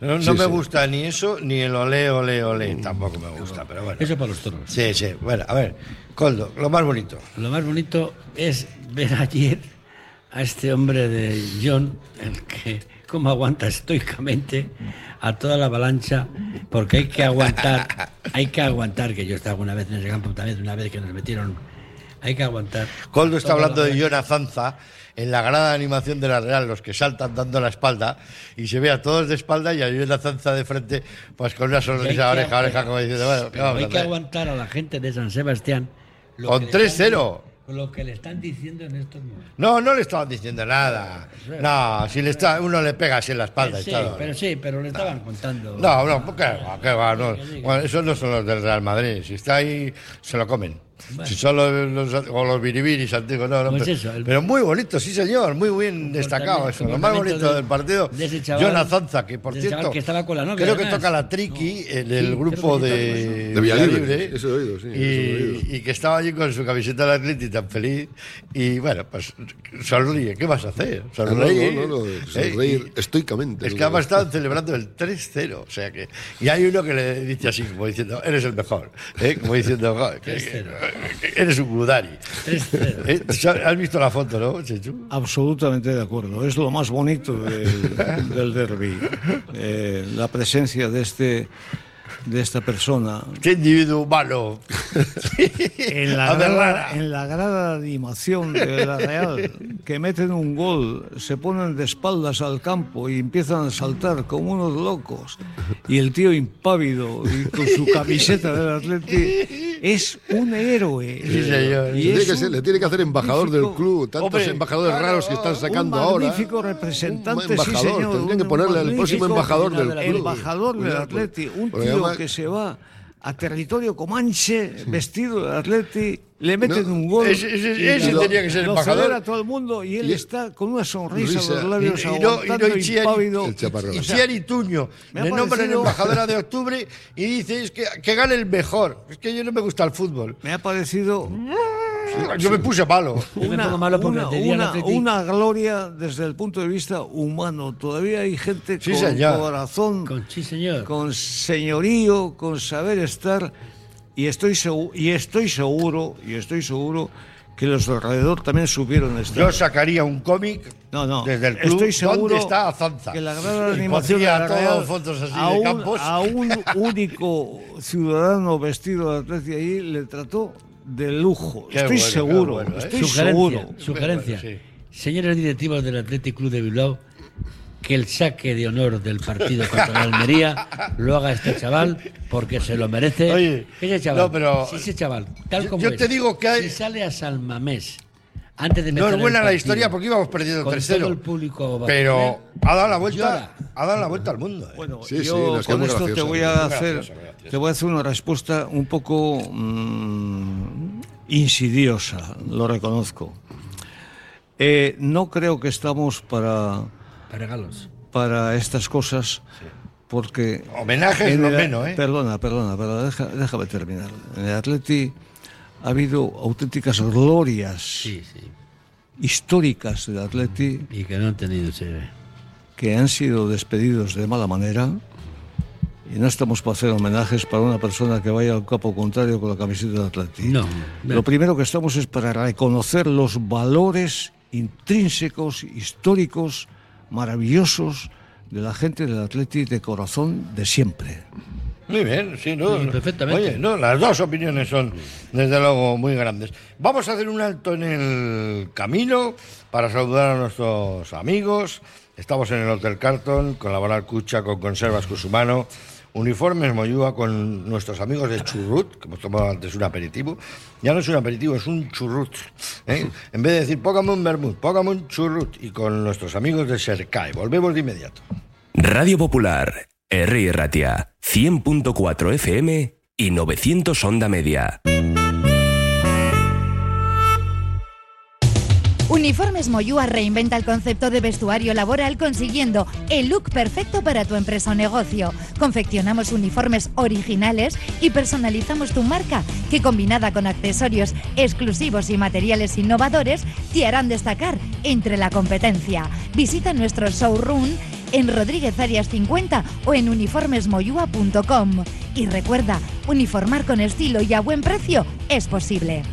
C: No, no
E: Sí,
C: me
E: sí.
C: gusta ni eso, ni el olé, olé, olé. Tampoco me gusta, pero bueno.
F: Eso para los toros.
C: Sí, sí. Bueno, a ver, Coldo, lo más bonito.
F: Lo más bonito es ver ayer a este hombre de John, el que cómo aguanta estoicamente a toda la avalancha, porque hay que aguantar, hay que aguantar, que yo estaba una vez en ese campo también, una vez que nos metieron, hay que aguantar.
C: Coldo está hablando de
F: avalancha.
C: Jonah Zanza en la gran animación de la Real, los que saltan dando la espalda y se ve a todos de espalda y a Jonah Zanza de frente, pues con una
F: hay
C: sonrisa
F: que
C: oreja a oreja, como diciendo, bueno, ¿qué
F: Pero
C: vamos a
F: hay que aguantar a la gente de San Sebastián. lo
C: Con
F: que le están
C: 3-0.
F: di- Lo que le están diciendo en estos momentos.
C: No, no le estaban diciendo nada. No, si le está, uno le pega así en la espalda
F: Sí, pero sí, pero le estaban contando.
C: No, no, ¿qué va? ¿Qué va? No. Bueno, esos no son los del Real Madrid. Si está ahí, se lo comen. Si son los, los- o los biribiris antiguos, no, no.
F: Pues
C: pero,
F: eso, el-
C: pero muy bonito, sí señor, muy bien destacado eso. Lo más bonito
F: de-
C: del partido,
F: de ese chaval-
C: Jonah Zanza, que por
F: de
C: cierto,
F: que estaba con la novia,
C: creo que toca la triqui en el
F: Sí,
C: grupo de,
E: De Villalibre, eso he oído, sí,
C: y,
E: eso he oído.
C: y que estaba allí con su camiseta del Atleti tan feliz. Y bueno, pues sonríe, ¿qué vas a hacer?
E: Ah, no,
C: Sonreír.
E: no, no, no,
C: ¿eh?
E: sonreír estoicamente.
C: es que además estaban celebrando el 3-0. O sea que. Y hay uno que le dice así, como diciendo, eres el mejor. ¿eh? Como diciendo, "Joder, que- que- que eres un Gudari.
F: 3-0.
C: ¿Eh? ¿Has visto la foto, no, Chechu?
G: Absolutamente de acuerdo. Es lo más bonito del, del derby. Eh, la presencia de este de esta persona
C: Qué individuo humano.
G: en la, grada, en la grada de animación de la Real, que meten un gol, se ponen de espaldas al campo y empiezan a saltar como unos locos, y el tío impávido y con su camiseta del Atleti es un héroe.
C: Sí, señor.
G: Y
E: Le tiene,
G: es
E: que ser- le tiene que hacer embajador del club, tantos
C: Hombre,
E: embajadores
C: claro,
E: raros que están sacando
G: un
E: ahora.
G: magnífico representante,
E: Un embajador,
G: sí, señor.
E: tendrían que ponerle
G: magnífico
E: próximo embajador del club.
G: Embajador del Atleti, un tío
E: además-
G: que se va a territorio comanche, vestido de Atleti, le meten un gol.
C: Ese- ese-
G: y
C: ese
G: lo-
C: tenía que ser
G: lo
C: embajador.
G: celebra todo el mundo y él
E: Y-
G: está con una sonrisa en
E: Risa.
G: los labios,
C: Y- y no- y no.
E: El.
C: Y
E: O sea,
C: Thierry Tuño
G: me ha
C: le nombran
G: parecido-
C: embajadora de octubre y dice es que, que gane el mejor. Es que yo no me gusta el fútbol.
G: Me ha parecido
C: Yo me puse malo.
F: Yo me pongo malo porque
G: una, una- una gloria desde el punto de vista humano. Todavía hay gente
C: Sí,
G: con
C: señor.
G: corazón,
F: Con, sí, señor.
G: con señorío, con saber estar, y estoy seguro, y estoy seguro, y estoy seguro que los de alrededor también supieron estar.
C: Yo sacaría un cómic
G: No, no.
C: desde el club.
G: Estoy seguro
C: ¿Dónde está Azanza?
G: que la gran animación de
C: pondría
G: la
C: todos
G: Real
C: fotos así
G: a,
C: de
G: un,
C: campos.
G: a un único ciudadano vestido de atleti ahí le trató de lujo.
C: Qué
G: estoy
C: bueno,
G: seguro,
C: bueno, ¿eh?
G: estoy
F: sugerencia,
G: seguro.
F: sugerencia.
C: Sí.
F: Señores directivos del Athletic Club de Bilbao, que el saque de honor del partido contra la Almería lo haga este chaval porque se lo merece.
C: Oye,
F: ese chaval,
C: no, pero-
F: si ese chaval, tal como
C: yo
F: es,
C: te digo que hay-
F: si sale a San Mamés antes de
C: No es
F: el
C: buena la historia porque íbamos perdiendo
F: con
C: 3-0.
F: todo el público
C: Pero ha dado la vuelta, ha dado la vuelta al mundo. ¿eh?
G: Bueno,
E: Sí, sí,
G: yo
E: nos queda
G: con esto te
E: gracioso.
G: voy a hacer,
C: gracioso, gracioso.
G: te voy a hacer una respuesta un poco mm, insidiosa, lo reconozco. Eh, no creo que estamos para,
F: para regalos.
G: para estas cosas, porque
C: Homenaje es
G: en
C: lo
G: el-
C: menos, ¿eh?
G: Perdona, perdona, perdona, deja- déjame terminar. En el Atleti ha habido auténticas glorias
F: Sí, sí.
G: históricas del Atleti
F: Y que no han tenido ese.
G: que han sido despedidos de mala manera y no estamos para hacer homenajes para una persona que vaya al campo contrario con la camiseta del Atleti.
F: No,
G: Lo primero que estamos es para reconocer los valores intrínsecos, históricos, maravillosos de la gente del Atleti de corazón de siempre.
C: Muy bien, sí, no.
F: Sí, perfectamente.
C: Oye, no, las dos opiniones son desde luego muy grandes. Vamos a hacer un alto en el camino para saludar a nuestros amigos. Estamos en el Hotel Carton con Laboral Cucha, con Conservas Cusumano, Uniformes Moyúa con nuestros amigos de Churrut, que hemos tomado antes un aperitivo. Ya no es un aperitivo, es un churrut. ¿eh? En vez de decir póngame un vermut, póngame un churrut. Y con nuestros amigos de Sercae. Volvemos de inmediato.
D: Radio Popular, R. Ratia, 100.4 FM y 900 Onda Media.
H: Uniformes Moyúa reinventa el concepto de vestuario laboral consiguiendo el look perfecto para tu empresa o negocio. Confeccionamos uniformes originales y personalizamos tu marca, que combinada con accesorios exclusivos y materiales innovadores, te harán destacar entre la competencia. Visita nuestro showroom en Rodríguez Arias 50 o en uniformesmoyua.com. Y recuerda, uniformar con estilo y a buen precio es posible.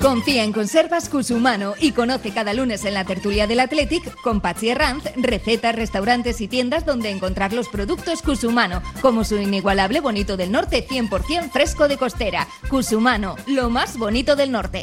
I: Confía en Conservas Cusumano y conoce cada lunes en la tertulia del Athletic con Patsy Ranz recetas, restaurantes y tiendas donde encontrar los productos Cusumano, como su inigualable bonito del norte 100% fresco de costera. Cusumano, lo más bonito del norte.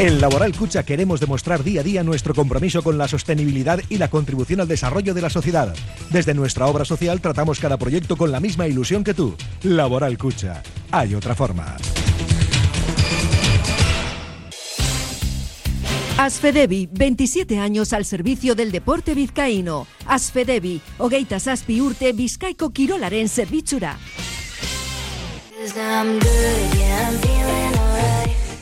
A: En Laboral Cucha queremos demostrar día a día nuestro compromiso con la sostenibilidad y la contribución al desarrollo de la sociedad. Desde nuestra obra social tratamos cada proyecto con la misma ilusión que tú. Laboral Cucha. Hay otra forma.
J: Asfedevi, 27 años al servicio del deporte vizcaíno. Asfedevi, hogeita zazpi urte bizkaiko kirolaren zerbitzura.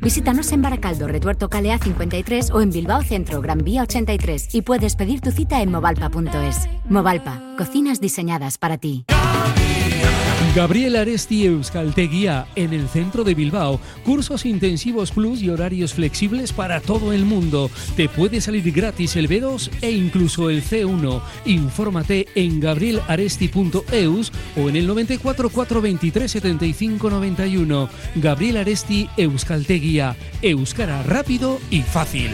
K: Visítanos en Baracaldo, Retuerto Calea 53 o en Bilbao Centro, Gran Vía 83 y puedes pedir tu cita en movalpa.es. Movalpa, cocinas diseñadas para ti.
L: Gabriel Aresti Euskalteguía en el centro de Bilbao. Cursos intensivos plus y horarios flexibles para todo el mundo. Te puede salir gratis el B2 e incluso el C1. Infórmate en gabrielaresti.eus o en el 94 423 75 91. Gabriel Aresti Euskalteguía. Euskara rápido y fácil.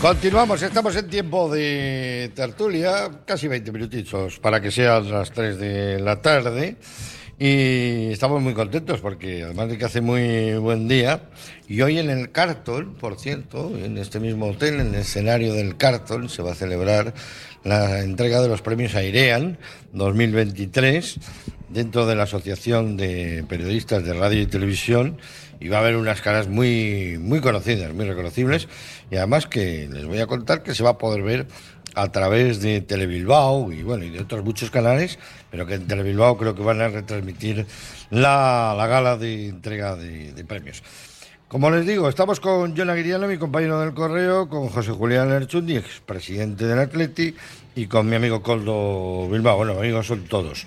C: Continuamos, estamos en tiempo de tertulia, casi 20 minutitos para que sean las 3 de la tarde. Y estamos muy contentos porque además de que hace muy buen día, y hoy en el Carton, por cierto, en este mismo hotel, en el escenario del Carton, se va a celebrar la entrega de los premios Airean 2023 dentro de la Asociación de Periodistas de Radio y Televisión y va a haber unas caras muy, muy conocidas, muy reconocibles y además que les voy a contar que se va a poder ver a través de Telebilbao y bueno y de otros muchos canales, pero que en Telebilbao creo que van a retransmitir la, la gala de entrega de, premios. Como les digo, estamos con John Aguiriano, mi compañero del correo, con José Julián Lerchundi, expresidente del Atleti, y con mi amigo Coldo Bilbao. Bueno, amigos son todos.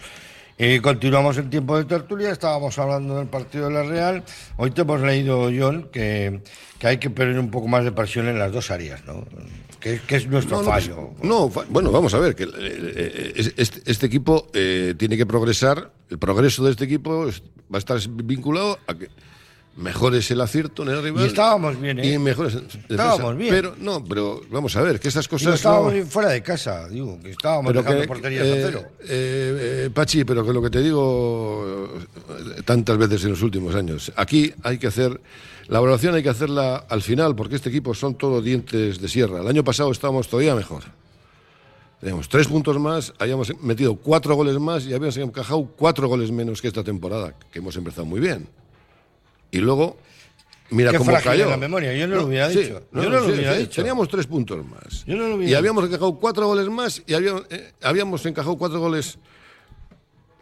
C: Y continuamos el tiempo de tertulia, estábamos hablando del partido de la Real. Hoy te hemos leído, John, que, que hay que poner un poco más de presión en las dos áreas, ¿no? Que, que es nuestro
E: No, no, pues,
C: fallo.
E: no, fa- bueno, vamos a ver, que eh, eh, es- este, este equipo eh, tiene que progresar, el progreso de este equipo va a estar vinculado a que mejores el acierto en el rival.
C: Y estábamos bien, ¿eh?
E: Y mejores
C: Estábamos bien.
E: Pero, no, pero vamos a ver, que
C: Digo,
E: cosas...
C: estábamos
E: no-
C: fuera de casa, digo, que estábamos
E: pero
C: dejando
E: que,
C: porterías
E: eh,
C: a cero.
E: eh, eh, Pachi, pero que lo que te digo tantas veces en los últimos años, aquí hay que hacer, la evaluación hay que hacerla al final, porque este equipo son todos dientes de sierra. El año pasado estábamos todavía mejor. Teníamos tres puntos más, habíamos metido cuatro goles más y habíamos encajado cuatro goles menos que esta temporada, que hemos empezado muy bien. Y luego, mira
C: Qué
E: cómo cayó.
C: la memoria, yo no lo hubiera
E: sí,
C: dicho. Yo no lo hubiera
E: sí,
C: dicho.
E: Teníamos tres puntos más.
C: Yo no lo hubiera
E: y
C: dicho.
E: habíamos encajado cuatro goles más y habíamos, eh, habíamos encajado cuatro goles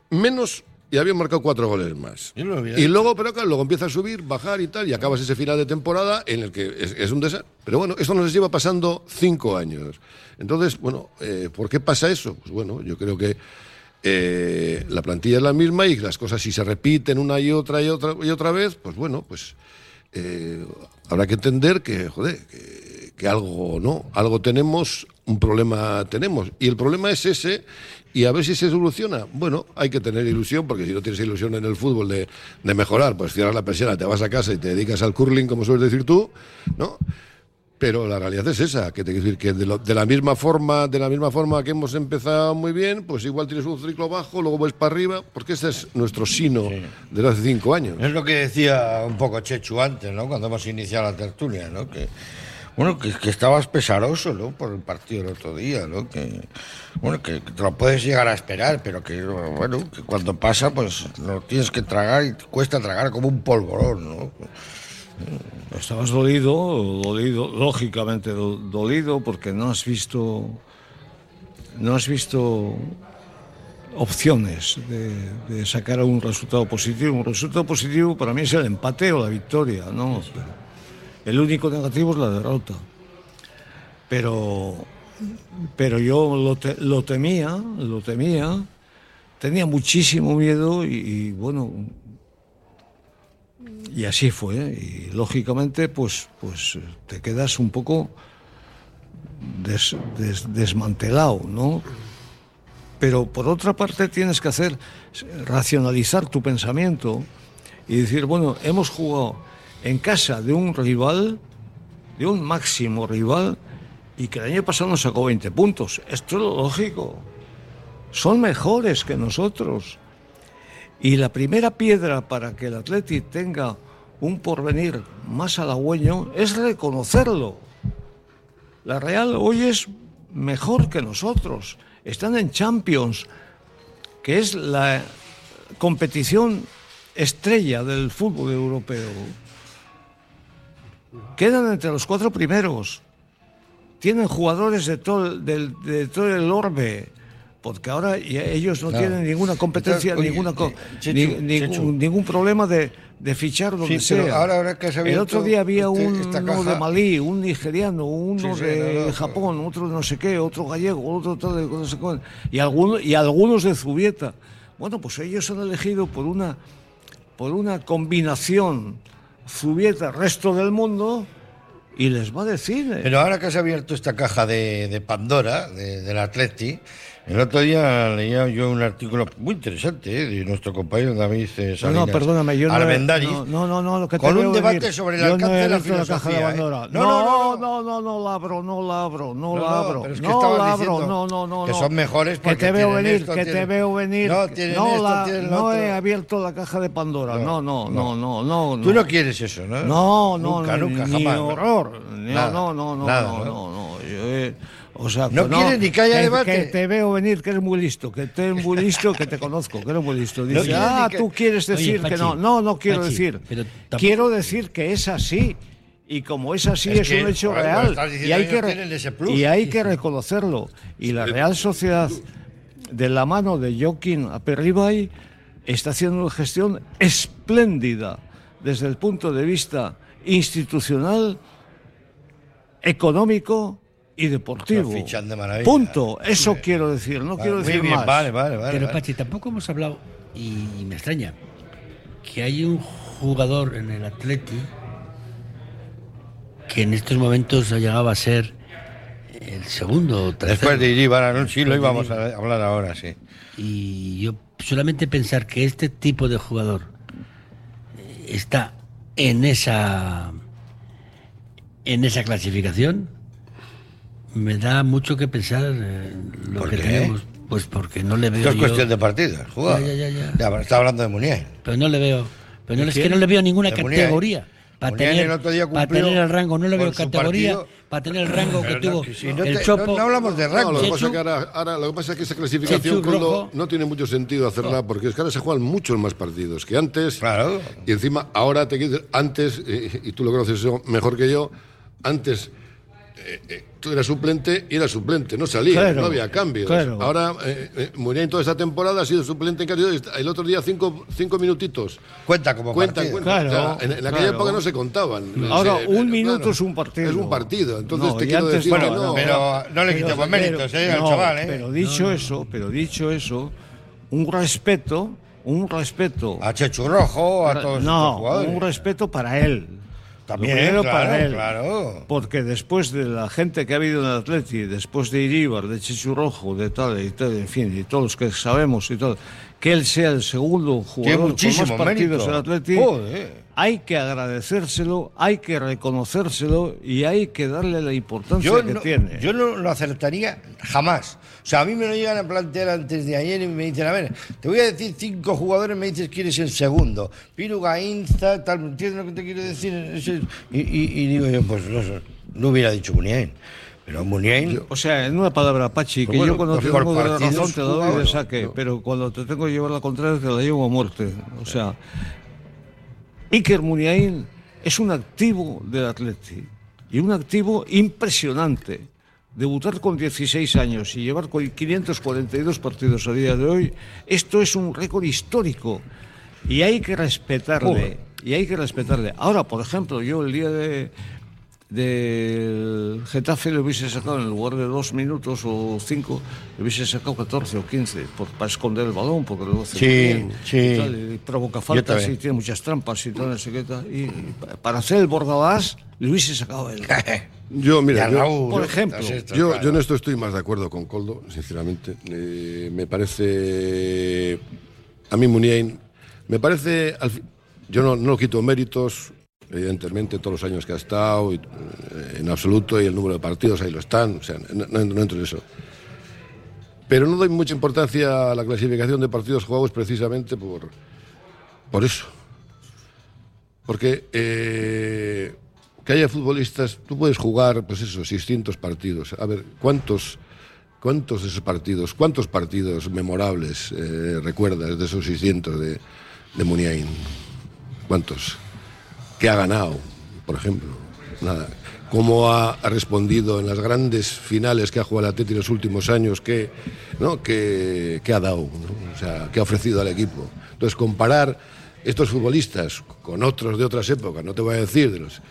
E: menos y habíamos marcado cuatro goles más.
C: Yo no lo
E: Y luego, pero claro, luego empieza a subir, bajar y tal, y acabas ese final de temporada en el que es, es un desastre. Pero bueno, esto nos lleva pasando cinco años. Entonces, bueno, eh, ¿por qué pasa eso? Pues bueno, yo creo que eh, la plantilla es la misma y las cosas si se repiten una y otra y otra y otra vez, pues bueno, pues eh, habrá que entender que, joder, que, algo no, algo tenemos, un problema tenemos. Y el problema es ese, y a ver si se soluciona. Bueno, hay que tener ilusión, porque si no tienes ilusión en el fútbol de, de mejorar, pues cierras la persiana, te vas a casa y te dedicas al curling, como sueles decir tú, ¿no? Pero la realidad es esa, que te quiero decir que de, lo- de la misma forma, de la misma forma que hemos empezado muy bien, pues igual tienes un ciclo bajo, luego vuelves para arriba, porque ese es nuestro sino desde hace cinco años.
C: Es lo que decía un poco Chechu antes, ¿no? Cuando hemos iniciado la tertulia, ¿no? Que, bueno, que, que estabas pesaroso, ¿no? Por el partido del otro día, ¿no? Que, bueno, que te lo puedes llegar a esperar, pero que, bueno, que cuando pasa, pues lo tienes que tragar y te cuesta tragar como un polvorón, ¿no?
G: Estabas dolido, dolido, lógicamente do- dolido, porque no has visto, no has visto opciones de, de sacar un resultado positivo. Un resultado positivo para mí es el empate o la victoria, ¿no? El único negativo es la derrota. Pero, pero yo lo, te- lo temía, lo temía, tenía muchísimo miedo y, y, bueno, y así fue. ¿eh? Y lógicamente, pues, pues te quedas un poco des- des- desmantelado, ¿no? Pero por otra parte tienes que hacer racionalizar tu pensamiento y decir, bueno, hemos jugado en casa de un rival, de un máximo rival, y que el año pasado nos sacó 20 puntos. Esto es lo lógico. Son mejores que nosotros. Y la primera piedra para que el Atleti tenga un porvenir más halagüeño es reconocerlo. La Real hoy es mejor que nosotros. Están en Champions, que es la competición estrella del fútbol europeo. Quedan entre los cuatro primeros. Tienen jugadores de todo, de todo el orbe. Porque ahora ellos no
C: Claro.
G: tienen ninguna competencia,
C: Entonces, oye,
G: ninguna co-
C: eh,
G: ni- ningún, problema de, de fichar donde
C: Sí,
G: sea.
C: ahora- ahora que has
G: El otro día había
C: este-
G: uno de Malí, un nigeriano, uno
C: Sí, sí,
G: de
C: no, no,
G: Japón, otro de no sé qué, otro gallego, otro tal, de no sé y algunos y algunos de Zubieta. Bueno, pues ellos han elegido por una por una combinación Zubieta resto del mundo y les va a decir. eh,
C: Pero ahora que has abierto esta caja de, de Pandora, de- del Atleti, el otro día leía yo un artículo muy interesante eh, de nuestro compañero David eh,
G: No,
C: Salinas
G: no, perdóname, yo no, no, no, no, no, lo que te
C: con un debate
G: venir.
C: sobre el alcance de la filosofía. ¿eh? No,
G: No, no, no, no, la abro, no la abro, no la abro.
C: es que
G: no la abro, no, no, no.
C: que son mejores
G: Que
C: porque
G: te veo venir,
C: esto,
G: que te veo venir.
C: No, tienen
G: no,
C: esto,
G: la-
C: tienen lo
G: no
C: otro.
G: he abierto la caja de Pandora. No, no, no, no, no.
C: Tú no quieres eso, ¿no?
G: No, no,
C: Nunca, nunca, jamás,
G: horror. Ni-
C: Nada,
G: no, no, no, no,
C: ¿no?
G: no, no. Yo, o sea,
C: ¿No
G: que
C: quieres ni que haya debate?
G: Que te veo venir, que eres muy listo, que te eres muy listo, que te conozco, que eres muy listo. Dice, ah,
C: que-
G: tú quieres
F: Oye,
G: decir que no. No, no quiero
F: Pachi,
G: decir.
F: pero tampoco-
G: Quiero decir que es así. Y como es así,
C: Es
G: es,
C: que,
G: un hecho real. Y hay que, y hay que reconocerlo. Y la Real Sociedad, de la mano de Joaquín Aperribay, está haciendo una gestión espléndida desde el punto de vista institucional, económico y deportivo.
C: Lo fichan de maravilla.
G: Punto. Eso quiero decir. No
C: Vale,
G: quiero
C: muy
G: decir
C: bien,
G: más.
C: vale, vale, vale.
F: Pero
C: vale.
F: Pachi, tampoco hemos hablado, y me extraña, que hay un jugador en el Atleti que en estos momentos ha llegado a ser el segundo o tercero.
C: Después de Iribar, ¿no? sí, lo íbamos a hablar ahora, sí.
F: Y yo solamente pensar que este tipo de jugador eh, está en esa en esa clasificación me da mucho que pensar eh, lo
C: ¿Por
F: que
C: qué?
F: tenemos pues porque no le veo
C: Esto es
F: yo-
C: cuestión de partidos, jugar.
F: Ya, ya, ya,
C: está hablando de Muniain.
F: pero no le veo pero no,
C: ¿De
F: es que no le veo ninguna
C: De
F: categoría para tener,
C: el otro día
F: para tener el rango no le veo categoría para tener el rango que
C: no,
F: tuvo
C: que no
F: el
C: te-
F: Chopo
C: no- no hablamos de rango.
E: No, lo, que
F: Chechu.
E: pasa es que ahora, ahora- lo que pasa es que esa clasificación no tiene mucho sentido hacerla porque es que ahora se juegan muchos más partidos que antes.
C: Claro.
E: Y encima, ahora te quiero decir, antes, eh, y tú lo conoces eso mejor que yo, antes eh, eh, tú eras suplente y eras suplente, no salía,
G: Claro,
E: no había cambios.
G: claro.
E: Ahora, eh, eh, Muriel toda esta temporada ha sido suplente en casi el otro día cinco, cinco minutitos.
C: Cuenta como
E: Cuenta,
C: partido.
E: cuenta.
G: Claro,
E: O sea, en, en aquella
G: claro.
E: época no se contaban.
G: Ahora,
E: Se-
G: un
E: eh,
G: minuto
E: claro,
G: es un partido.
E: Es un partido. Entonces
G: No,
E: te quiero decir
G: no,
E: que
C: Bueno,
E: no.
C: pero no le quitemos méritos, ¿eh? Al
G: no,
C: chaval, ¿eh?
G: Pero dicho eso, pero dicho eso, un respeto, un respeto.
C: A Chechu Rojo, a todos
G: no,
C: jugadores.
G: un respeto para él.
C: También,
G: primero
C: claro,
G: para él.
C: claro.
G: Porque después de la gente que ha habido en el Atleti, después de Iríbar, de Chichu Rojo, de tal y tal, en fin, y todos los que sabemos y todo, que él sea el segundo jugador con más partidos en el Atleti,
C: Joder.
G: Hay que agradecérselo, hay que reconocérselo y hay que darle la importancia
C: Yo
G: que
C: no,
G: tiene.
C: yo no lo acertaría jamás. O sea, a mí me lo llegan a plantear antes de ayer y me dicen, a ver, te voy a decir cinco jugadores, me dices quién es el segundo. Piruga, Inza, tal, ¿entiendes lo que te quiero decir? Y, y- y digo yo, pues no, no hubiera dicho Muniain. Pero Muniain...
G: O sea, en una palabra, Pachi, que
C: bueno,
G: yo cuando te tengo de razón te doy de saque,
C: no.
G: pero cuando te tengo que llevar la contraria te la llevo a muerte. O sea, Iker Muniain es un activo del Atleti y un activo impresionante. Debutar con 16 años y llevar con 542 partidos a día de hoy, esto es un récord histórico y hay que respetarle. Y hay que respetarle. Ahora, por ejemplo, yo el día de, del Getafe le hubiese sacado en lugar de dos minutos o cinco, le hubiese sacado 14 o 15 por, para esconder el balón, porque hace
C: Sí,
G: bien,
C: sí.
G: y tal, y provoca faltas y tiene muchas trampas y tal, no sé qué tal. Y, y pa- para hacer el bordalás le hubiese sacado él.
E: Yo, mira,
C: Ya,
E: yo,
C: Raúl,
G: por
C: ¿no?
G: ejemplo,
C: esto,
E: Yo,
C: claro.
E: yo en esto estoy más de acuerdo con Coldo, sinceramente. Eh, me parece. A mí, Muniain, me parece. al fi- yo no, no quito méritos, evidentemente, todos los años que ha estado, eh, en absoluto, y el número de partidos ahí lo están, o sea, no entro en eso. Pero no doy mucha importancia a la clasificación de partidos jugados precisamente por, por eso. Porque eh, que haya futbolistas, tú puedes jugar, pues eso, 600 partidos. A ver, ¿cuántos, cuántos de esos partidos, cuántos partidos memorables eh, recuerdas de esos 600 de, de Muniain? ¿Cuántos? ¿Qué ha ganado, por ejemplo? nada. Cómo ha, respondido en las grandes finales que ha jugado el Atleti en los últimos años, que, ¿no? que, que ha dado, ¿no? o sea, que ha ofrecido al equipo. Entonces, comparar estos futbolistas con otros de otras épocas, no te voy a decir de los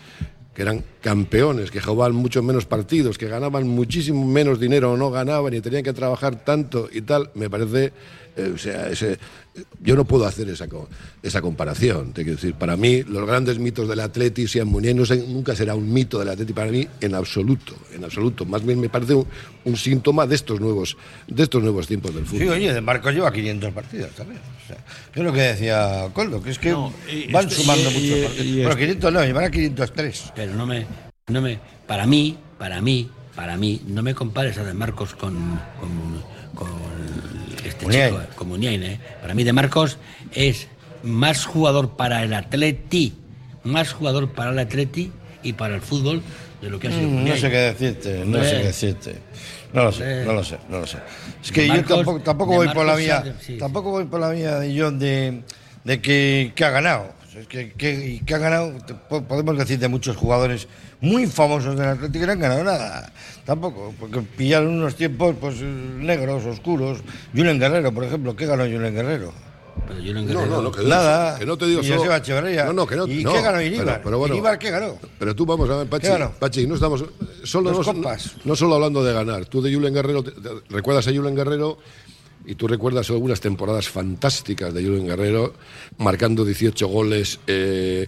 E: que eran campeones, que jugaban mucho menos partidos, que ganaban muchísimo menos dinero o no ganaban y tenían que trabajar tanto y tal, me parece, o sea, ese, yo no puedo hacer esa, co- esa comparación. Te quiero decir, para mí, los grandes mitos del Atleti, sean Munier, no sé, nunca será un mito del Atleti para mí en absoluto, en absoluto. Más bien me parece un, un síntoma de estos nuevos, de estos nuevos tiempos del fútbol.
C: Sí, oye, de Marcos lleva 500 partidos también. O sea, es lo que decía Coldo, que es que van sumando
F: y-
C: muchos
F: y-
C: partidos.
F: y
C: bueno,
F: esto-
C: 500 no, llevará 503.
F: Pero no me, no me, para mí, para mí, para mí, no me compares a De Marcos con, con, con este
C: Muniain.
F: chico, con Muniain, ¿eh? Para mí De Marcos es más jugador para el Atleti, más jugador para el Atleti y para el fútbol de lo que ha sido
C: Mm, no sé qué decirte, no sé qué decirte. No lo sé, no lo sé, no lo sé. Es que yo tampoco, voy por la vía,
F: sí.
C: tampoco voy por la vía de John de, de que, que ha ganado. Es que, que, ha ganado, podemos decir de muchos jugadores muy famosos del Atlético que no han ganado nada. Tampoco, porque pillaron unos tiempos pues negros, oscuros. Julen Guerrero, por ejemplo, ¿qué ganó Julen Guerrero?
F: Pero Julen
E: No, no, no, que,
C: Nada.
E: que no te digo
C: Y
E: solo-. No, no, que no.
C: ¿Y
E: no,
C: qué ganó
E: pero-
C: Iríbar?
E: Pero, bueno,
C: ¿Iríbar qué ganó?
E: Pero tú vamos a ver, Pachi. Pachi, no estamos solo no,
C: copas.
E: no solo hablando de ganar. Tú de Julen Guerrero, te- te- recuerdas a Julen Guerrero y tú recuerdas algunas temporadas fantásticas de Julen Guerrero, marcando 18 goles, eh,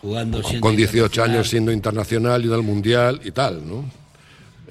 F: Jugando
E: con 18
F: internacional.
E: años siendo internacional y al mundial y tal, ¿no?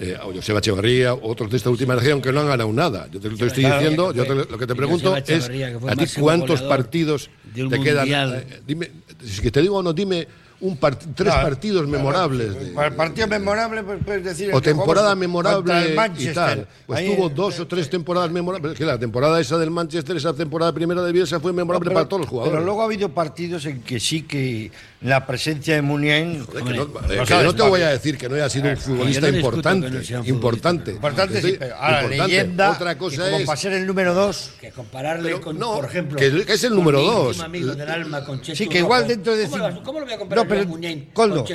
E: Eh, o Joseba Echeverría, otros de esta última región que no han ganado nada. Yo te lo estoy
F: Claro,
E: diciendo, yo te- lo que te pregunto es, ¿a ti cuántos partidos te quedan? Eh, dime, si te digo o no, dime un part- tres
C: No,
E: partidos
C: claro,
E: memorables.
C: sí,
E: de-
C: partido memorable, pues puedes decir.
E: o temporada memorable y tal. Pues
C: Ahí
E: tuvo dos o tres temporadas memorables. Es que la temporada esa del Manchester, esa temporada primera de Bielsa fue memorable
C: Pero-
E: para todos los jugadores.
C: Pero luego ha habido partidos en que sí que la presencia de Muniain.
E: que no, eh, que no te voy a decir que no haya sido un futbolista
F: no
E: importante,
F: no
E: importante.
C: Importante, sí, pero ahora,
E: importante.
C: leyenda.
E: Otra
C: que
E: cosa
C: como
E: es
C: para ser el número dos.
F: Que compararle
E: Pero
F: con,
E: no,
F: por ejemplo.
E: que- es el número dos.
F: amigo del alma con
C: Sí, que igual dentro de
F: ¿Cómo, lo- ¿Cómo lo voy a comparar
C: No, pero,
F: yo
C: Coldo?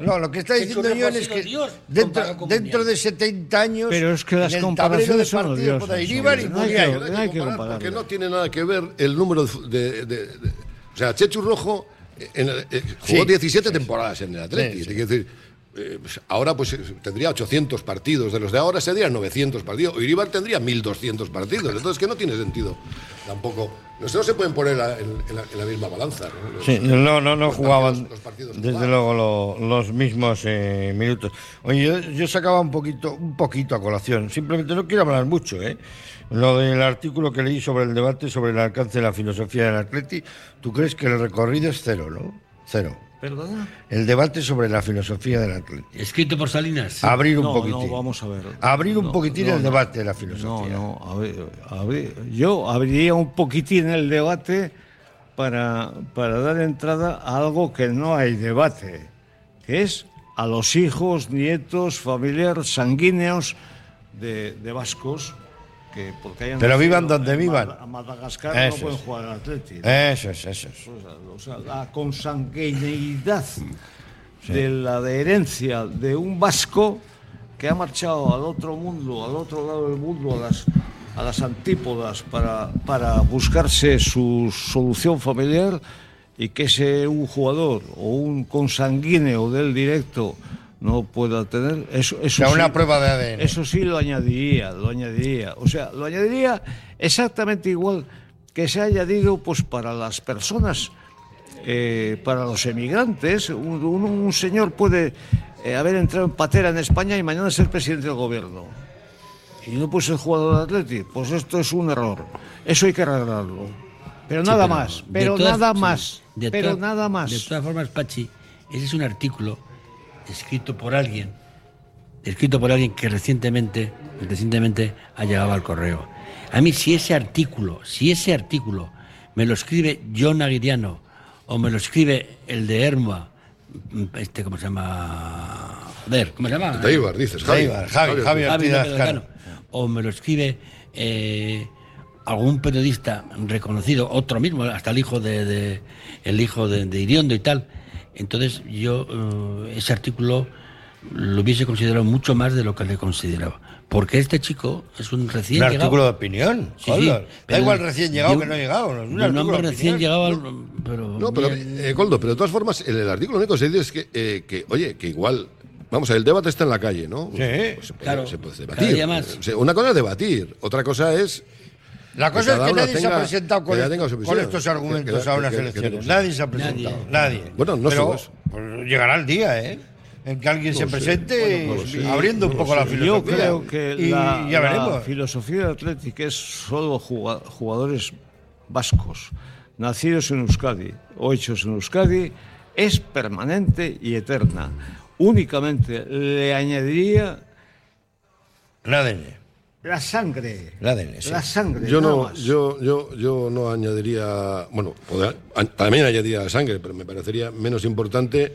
C: No, lo que está diciendo
F: ha
C: es que
F: Dios
C: dentro, dentro de 70 años.
G: Pero es que las
C: en
G: comparaciones son
C: partidos
G: odiosas. No hay que- no hay que
E: comparar porque no tiene nada que ver el número de, de- de- de- o sea Chechu Rojo en el- eh, jugó
C: Sí,
E: 17 temporadas en el Atleti
C: Sí, sí.
E: quiero decir eh, ahora pues eh, tendría 800 partidos de los de ahora serían 900 partidos o Iribar tendría 1200 partidos entonces que no tiene sentido tampoco se- no se pueden poner en, en la, en la misma balanza ¿no? Los-
C: Sí, no, no, no
E: los
C: jugaban
E: partidos- los partidos
C: desde
E: jugaban.
C: luego lo- los mismos eh, minutos. Oye, yo, yo sacaba un poquito, un poquito a colación. Simplemente no quiero hablar mucho, ¿eh? Lo del artículo que leí sobre el debate sobre el alcance de la filosofía del Atleti, ¿tú crees que el recorrido es cero, no? Cero.
G: ¿Perdona?
C: El debate sobre la filosofía del Atleti.
F: Escrito por Salinas.
C: Abrir un
G: No,
C: poquitín.
G: no, vamos a ver.
C: Abrir un
G: No,
C: poquitín
G: no,
C: el
G: no.
C: debate de la
G: No,
C: filosofía.
G: no, a ver, a ver, yo abriría un poquitín el debate para, para dar entrada a algo que no hay debate, que es a los hijos, nietos, familiares, sanguíneos de, de vascos, que porque hayan
C: Pero vivan donde vivan.
G: A Madagascar
C: Eso
G: no pueden
C: es.
G: jugar al Atleti. ¿no?
C: Eso es, eso es.
G: O sea, la consanguineidad de la adherencia de un vasco que ha marchado al otro mundo, al otro lado del mundo, a las, a las antípodas para, para buscarse su solución familiar y que ese un jugador o un consanguíneo del directo no pueda tener eso, eso
C: sea, una
G: sí-
C: prueba de ADN.
G: eso sí lo añadiría, lo añadiría. O sea, lo añadiría exactamente igual que se ha añadido pues para las personas, eh, para los emigrantes. Un, un- un señor puede eh, haber entrado en patera en España y mañana ser presidente del gobierno. Y no puede ser jugador de Atleti. Pues esto es un error. Eso hay que arreglarlo. Pero
F: Sí,
G: nada
F: pero
G: más. Pero
F: todas-
G: nada más. Pero nada más.
F: De todas formas, Pachi, ese es un artículo escrito por alguien, escrito por alguien que recientemente, recientemente ha llegado al correo. A mí, si ese artículo, si ese artículo me lo escribe John Aguiriano o me lo escribe el de Herma, este, ¿cómo se llama? Joder, ¿cómo se llama?
E: De Ibar, dices, Javi.
C: Javi, Javi, Javi.
F: O me lo escribe eh, algún periodista reconocido, otro mismo, hasta el hijo de, de- el hijo de, de Iriondo y tal. Entonces yo eh, ese artículo lo hubiese considerado mucho más de lo que le consideraba. Porque este chico es un recién
C: Un
F: llegado.
C: artículo de opinión,
F: Sí.
C: Da
F: pero
C: igual recién llegado que no llegado. no, un
F: hombre recién
C: opinión.
F: llegado, pero,
E: No, pero, eh, Coldo, pero de todas formas, en el artículo lo único que se dice es que, eh, que, oye, que igual. Vamos a ver, el debate está en la calle, ¿no?
C: Sí.
E: Pues se puede,
F: Claro,
E: se puede
F: cada
E: debatir.
F: día más.
E: O sea, Una cosa es debatir, otra cosa es.
C: La cosa es que nadie se ha presentado con, esto- con estos argumentos
E: Que-
C: a
E: que-
C: unas
E: que- que-
C: elecciones.
E: que-
C: nadie se ha presentado. Nadie.
E: Bueno, no
C: Pero,
E: eso.
C: pues, llegará el día, ¿eh? En que alguien
E: No
C: se presente
E: Bueno,
C: abriendo un
E: No
C: poco la filosofía.
G: Yo creo que
C: y
G: la,
C: ya
G: la
C: veremos.
G: filosofía de Atlético es solo juga- jugadores vascos, nacidos en Euskadi o hechos en Euskadi, es permanente y eterna. Únicamente le añadiría
C: La ADN.
G: La sangre.
C: La ADN, sí.
G: La sangre.
E: Yo no, yo, yo, yo no añadiría, bueno, también añadiría la sangre, pero me parecería menos importante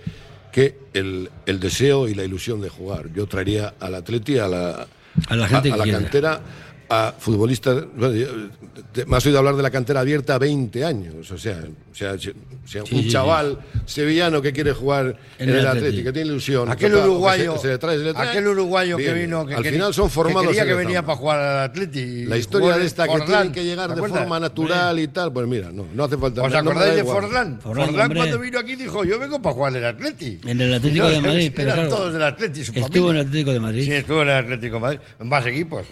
E: que el, el deseo y la ilusión de jugar. Yo traería al Atleti, a la,
F: A la gente
E: a, la cantera, a futbolistas. bueno, te- me has oído hablar de la cantera abierta 20 años, o sea, o sea, o sea, un
F: sí,
E: chaval sevillano que quiere jugar en,
F: En el Atleti.
E: Atleti, que tiene ilusión.
C: Aquel
E: total,
C: uruguayo,
E: se- se le trae, se le trae,
C: aquel uruguayo que vino, que
E: al
C: quería-
E: final son formados
C: que, quería que venía para jugar al Atleti. y
E: La historia de esta que
C: Forlán,
E: tienen que llegar
C: ¿te
E: de forma natural y tal, pues mira, no, no hace falta.
C: ¿Os acordáis de. Forlán?
F: Forlán,
C: cuando vino aquí dijo, yo vengo para jugar en el Atleti.
F: En el Atlético
C: No,
F: de Madrid, pero
C: eran
F: claro,
C: todos del Atleti, su
F: estuvo en el Atlético de Madrid.
C: Sí, estuvo en el Atlético de Madrid. En más equipos,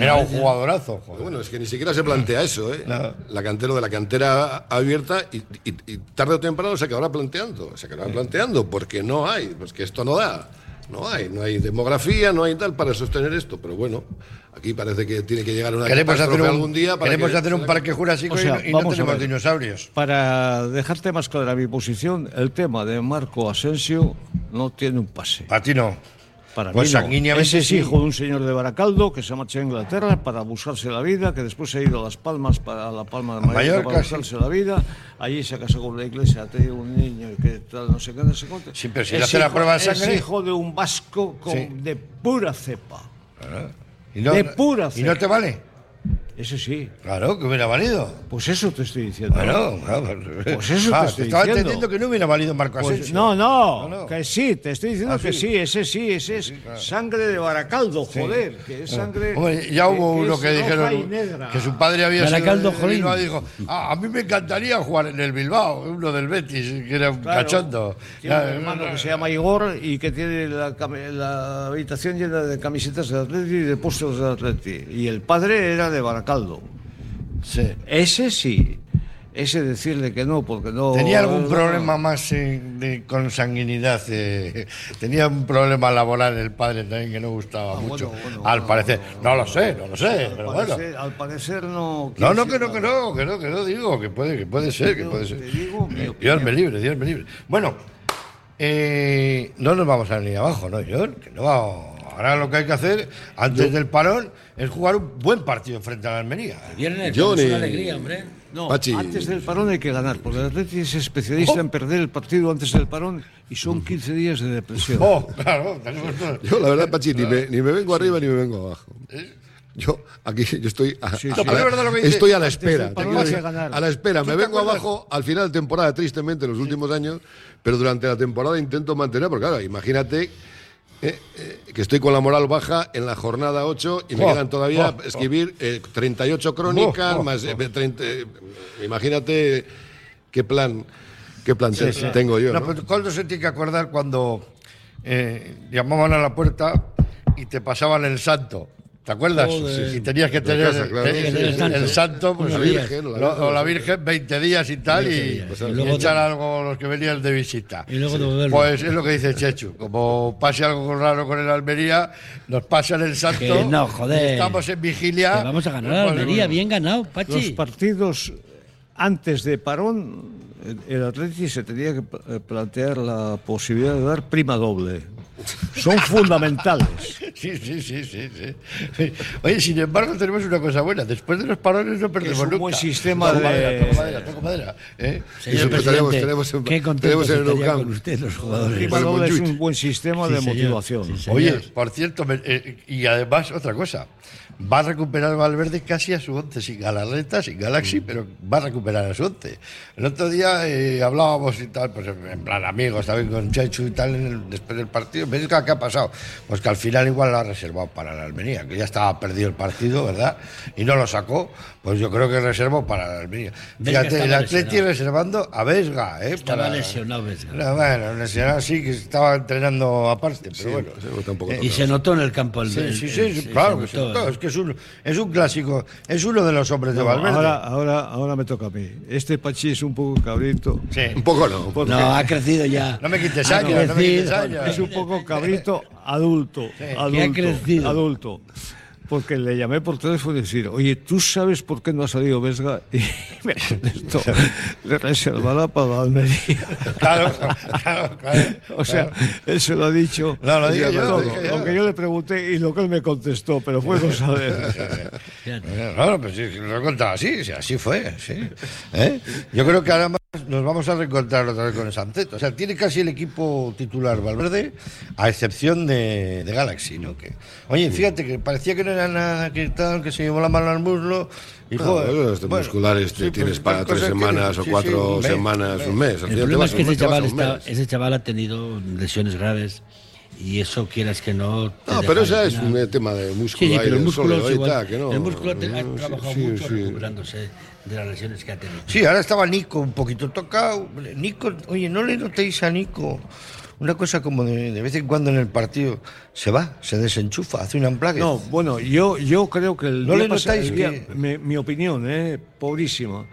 C: Era un jugadorazo. joder.
E: Bueno, es que ni siquiera se plantea eso, ¿eh?
C: No.
E: La cantera de la cantera abierta y, y- y tarde o temprano se acabará planteando, se acabará planteando, porque no hay, pues que esto no da. No hay, no hay demografía, no hay tal para sostener esto, pero bueno, aquí parece que tiene que llegar una
C: Queremos hacer un,
E: algún día para
C: queremos
E: que-
C: hacer un parque jurásico
G: O sea,
C: y no- y no,
G: vamos a
C: tenemos
G: ver.
C: dinosaurios.
G: Para dejarte más clara mi posición, el tema de Marco Asensio no tiene un pase.
C: Para ti no.
G: Para
C: Pues
G: mí no. es
C: sí.
G: hijo de un señor de Baracaldo que se marchó a Inglaterra para buscarse la vida, que después se ha ido a Las Palmas para la Palma de Mallorca,
C: Mallorca,
G: para
C: sí.
G: buscarse la vida. Allí se casó con la iglesia, ha tenido un niño que tal, no sé qué, no sé cuánto.
C: Sí, pero si
G: Es
C: le hace la
G: hijo-
C: prueba de sangre-
G: Es hijo de un vasco con-
C: Sí.
G: de pura cepa.
C: Y no-
G: de pura
C: ¿Y no
G: cepa.
C: te vale?
G: Ese sí.
C: Claro, que hubiera valido.
G: Pues eso te estoy diciendo.
C: Bueno, claro,
G: Pues eso
C: Ah,
G: te estoy
C: estaba
G: diciendo.
C: entendiendo que no hubiera valido Marco
G: Pues
C: Asensio.
G: no, no,
C: No, no.
G: que sí, te estoy diciendo
C: Ah,
G: que
C: sí.
G: sí, ese sí, ese es sangre de Baracaldo, joder, que es sangre.
C: Hombre, ya hubo uno que
G: roja y
C: dijeron que su padre había
F: Baracaldo,
C: sido. Bilbao dijo, "Ah, a mí me encantaría jugar en el Bilbao, uno del Betis, que era un
G: Claro,
C: cachondo.
G: Tiene un
C: Ya,
G: hermano que se llama Igor y que tiene la, la habitación llena de camisetas de Atleti y de pósters de Atleti. Y el padre era de Baracaldo.
C: Sí.
G: Ese sí. Ese decirle que no, porque no.
C: ¿Tenía algún problema más eh, de consanguinidad? eh? ¿Tenía un problema laboral el padre también que no gustaba mucho?
G: Ah, bueno, bueno,
C: al
G: bueno,
C: parecer.
G: bueno,
C: no lo sé, no lo sé,
G: Al
C: pero bueno.
G: parecer, al parecer no.
C: No, no, que no, que no, que no, que no, digo, que puede, que puede ser, que puede ser.
G: te digo
C: Dios me libre, Dios me libre. Bueno, eh, no nos vamos a venir abajo, ¿no, John? Que no vamos- Ahora lo que hay que hacer, antes del parón, es jugar un buen partido frente a la Almería.
F: Viernes,
E: Johnny.
F: es una alegría, hombre.
G: No,
E: Pachi.
G: antes del parón hay que ganar, porque el Atleti es especialista en perder el partido antes del parón y son 15 días de depresión.
C: Oh, claro.
E: Yo, la verdad, Pachi, ni me, ni me vengo arriba ni me vengo abajo. Yo aquí yo estoy a,
G: Sí, sí.
E: estoy a la espera. a la espera.
C: ¿Tú
E: Me vengo
C: acuerdas?
E: abajo al final de temporada, tristemente, en los últimos años, pero durante la temporada intento mantener, porque claro, imagínate eh, eh, que estoy con la moral baja en la jornada 8 y me
C: Oh,
E: quedan todavía
C: oh,
E: escribir eh, 38 crónicas,
C: Oh,
E: más eh,
C: oh.
E: 30, eh, imagínate qué plan, qué plan
C: Sí,
E: te-
C: sí.
E: tengo yo.
C: No,
E: ¿no?
C: pero Coldo se tiene que acordar cuando llamaban a la puerta y te pasaban el santo. ¿Te acuerdas?
F: Joder.
C: Y tenías que tener
E: casa, claro. Sí,
F: sí,
C: el,
F: sí.
C: el santo, pues,
E: La
C: sí,
E: Virgen, la
C: lo-
E: Virgen.
C: o la Virgen 20 días y tal,
F: 20
C: y, pues,
F: Y
C: y
F: luego
C: echar
F: te-
C: algo los que venían de visita.
F: Y luego devolverlo.
C: Pues es lo que dice Chechu. Como pase algo raro con el Almería, nos pasan el santo.
F: Que no, joder.
C: Estamos en vigilia.
F: Que vamos a ganar a
C: Pues,
F: Almería,
C: bueno,
F: bien ganado,
G: Los
F: Pachi.
G: partidos antes de parón, el- el Atleti se tenía que plantear la posibilidad de dar prima doble. Son fundamentales.
C: Sí, sí, sí, sí, sí. Oye, sin embargo, tenemos una cosa buena. Después de los parones no perdemos
G: Es un
C: nunca.
G: buen sistema
C: Toco
G: de-
C: madera, toco madera, toco madera. ¿eh?
F: Señor
E: tenemos-
F: presidente,
E: tenemos en-
F: qué contentos
E: tenemos en el
F: con usted los jugadores.
G: Es un buen sistema
F: Sí,
G: de
F: señor.
G: motivación.
F: Sí.
C: Oye, por cierto, me- eh, y además otra cosa, va a recuperar Valverde casi a su once, sin Galarreta, sin Galaxy,
F: Mm.
C: pero va a recuperar a su once. El otro día eh, hablábamos y tal, pues en plan amigos, también con Chechu y tal, en el- después del partido. ¿Ves qué ha pasado? Pues que al final igual lo ha reservado para la Almería, que ya estaba perdido el partido, ¿verdad? Y no lo sacó, pues yo creo que reservó para la Almería. Fíjate, el Atleti
F: lesionado.
C: reservando a Vesga, ¿eh?
F: Estaba
C: para-
F: lesionado Vesga.
C: No, bueno, lesionado sí, que estaba entrenando aparte, pero bueno.
F: Y se notó en el campo el
C: Sí,
F: el-
C: sí, sí,
F: el-
C: sí,
F: se
C: claro que se
F: notó. ¿eh?
C: Es que es un, es un clásico, es uno de los hombres de
G: No,
C: Valverde.
G: ahora, ahora, ahora me toca a mí. Este Pachi es un poco cabrito.
C: Sí.
E: Un poco no.
G: Porque-
F: No, ha crecido ya.
C: No me quites años, no me quites años.
G: Es un poco cabrito adulto. Adulto
F: ha crecido.
G: Adulto. Porque le llamé por teléfono y decir, oye, ¿tú sabes por qué no ha salido Vesga? Y me contestó, le reservará para la Almería.
C: Claro, claro, claro.
G: O sea, él se lo ha dicho.
C: No, lo dije yo,
G: todo,
C: lo dije yo.
G: Lo que yo le pregunté y lo que él me contestó, pero fue cosa de.
C: Claro, pues lo he contado así, sí, así fue, sí. ¿Eh? Yo creo que ahora más nos vamos a reencontrar otra vez con el Santeto. O sea, tiene casi el equipo titular Valverde, a excepción de, de Galaxy, ¿no? Que, oye, fíjate que parecía que no era nada que tal, que se llevó la mano al muslo. Y,
E: No,
C: joder,
E: esos
C: bueno,
E: musculares te
C: sí,
E: tienes
C: pues,
E: para tres
C: que-
E: semanas o
C: sí, sí,
E: cuatro
C: un mes,
E: semanas, un mes.
F: El problema
E: vas
F: es que ese chaval,
E: un
F: está,
E: mes.
F: ese chaval ha tenido lesiones graves y eso quieras que no. te
E: No, pero ese
F: al
E: es un tema de músculo.
F: Sí, sí, pero el músculo, igual.
E: está, que no.
F: el músculo ha
E: Sí,
F: trabajado
E: sí,
F: mucho
E: sí.
F: recuperándose de las lesiones que ha tenido.
C: Sí, ahora estaba Nico un poquito tocado. Nico, oye, ¿no le notéis a Nico una cosa como de, de vez en cuando en el partido se va, se desenchufa, hace un amplague?
G: No, bueno, yo, yo creo que el
C: ¿No
G: día
C: le
G: pasado,
C: notáis
G: el día-
C: que-
G: mi, mi opinión, eh, pobrísima.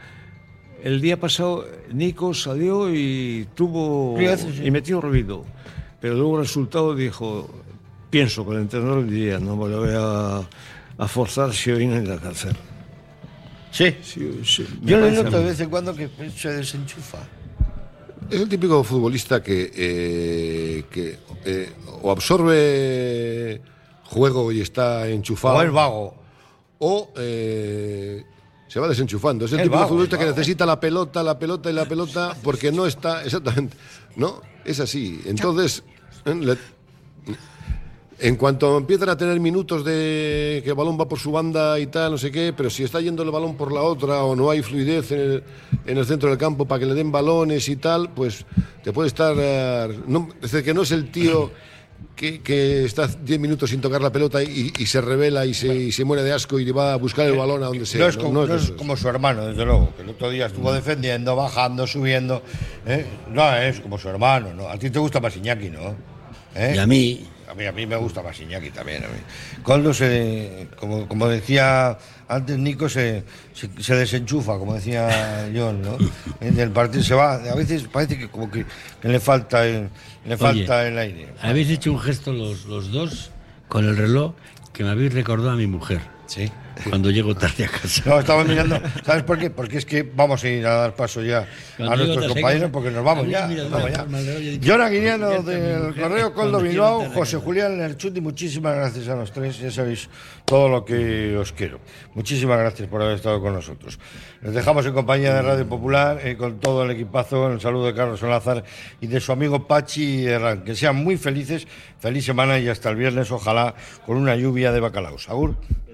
G: El día pasado Nico salió y tuvo
C: hace, sí.
G: y metió ruido, pero luego el resultado dijo, pienso que el entrenador diría, no me lo voy a, a forzar si hoy no en la cárcel.
C: Sí.
G: Sí, sí, me
C: Yo
G: a
C: noto de vez en cuando que se desenchufa.
E: Es el típico futbolista que, eh, que eh, o absorbe juego y está enchufado.
C: O el vago.
E: O eh, se va desenchufando. Es el,
C: El
E: típico
C: vago,
E: futbolista
C: el
E: que necesita la pelota, la pelota y la pelota porque no está. Exactamente. No, es así. Entonces, le- en cuanto empiezan a tener minutos de que el balón va por su banda y tal, no sé qué, pero si está yendo el balón por la otra o no hay fluidez en el, en el centro del campo para que le den balones y tal, pues te puede estar... eh, no, es decir, que no es el tío que, que está 10 minutos sin tocar la pelota y, y se revela y se, y se muere de asco y le va a buscar el balón a donde sea.
C: No es, como,
E: no
C: no
E: de
C: es
E: esos.
C: como su hermano, desde luego, que el otro día estuvo defendiendo, bajando, subiendo. ¿eh? No es como su hermano, ¿no? A ti te gusta más Iñaki, ¿no? ¿Eh?
F: Y a mí,
C: A mí, a mí me gusta más Iñaki también. A mí. Coldo, se, como, como decía antes Nico, se, se, se desenchufa, como decía John, ¿no? Del partido se va, a veces parece que como que, que le falta el, le falta el aire.
F: habéis hecho un gesto los, los dos con el reloj que me habéis recordado a mi mujer.
C: Sí.
F: Cuando llego tarde a casa.
C: No, estaba mirando. ¿Sabes por qué? Porque es que vamos a ir a dar paso ya
F: Cuando
C: a nuestros compañeros porque nos vamos ya. ya.
F: forma del reloj y he dicho,
C: Yona Guiñano
F: "Convierte a mi
C: del
F: mujer
C: Correo Coldo Bilbao, José
F: casa".
C: Julián Lerchuti, muchísimas gracias a los tres. Ya sabéis todo lo que os quiero. Muchísimas gracias por haber estado con nosotros. Les dejamos en compañía de Radio Popular eh, con todo el equipazo. El saludo de Carlos Solázar y de su amigo Pachi Herrán. Que sean muy felices. Feliz semana y hasta el viernes, ojalá con una lluvia de bacalaos. Agur.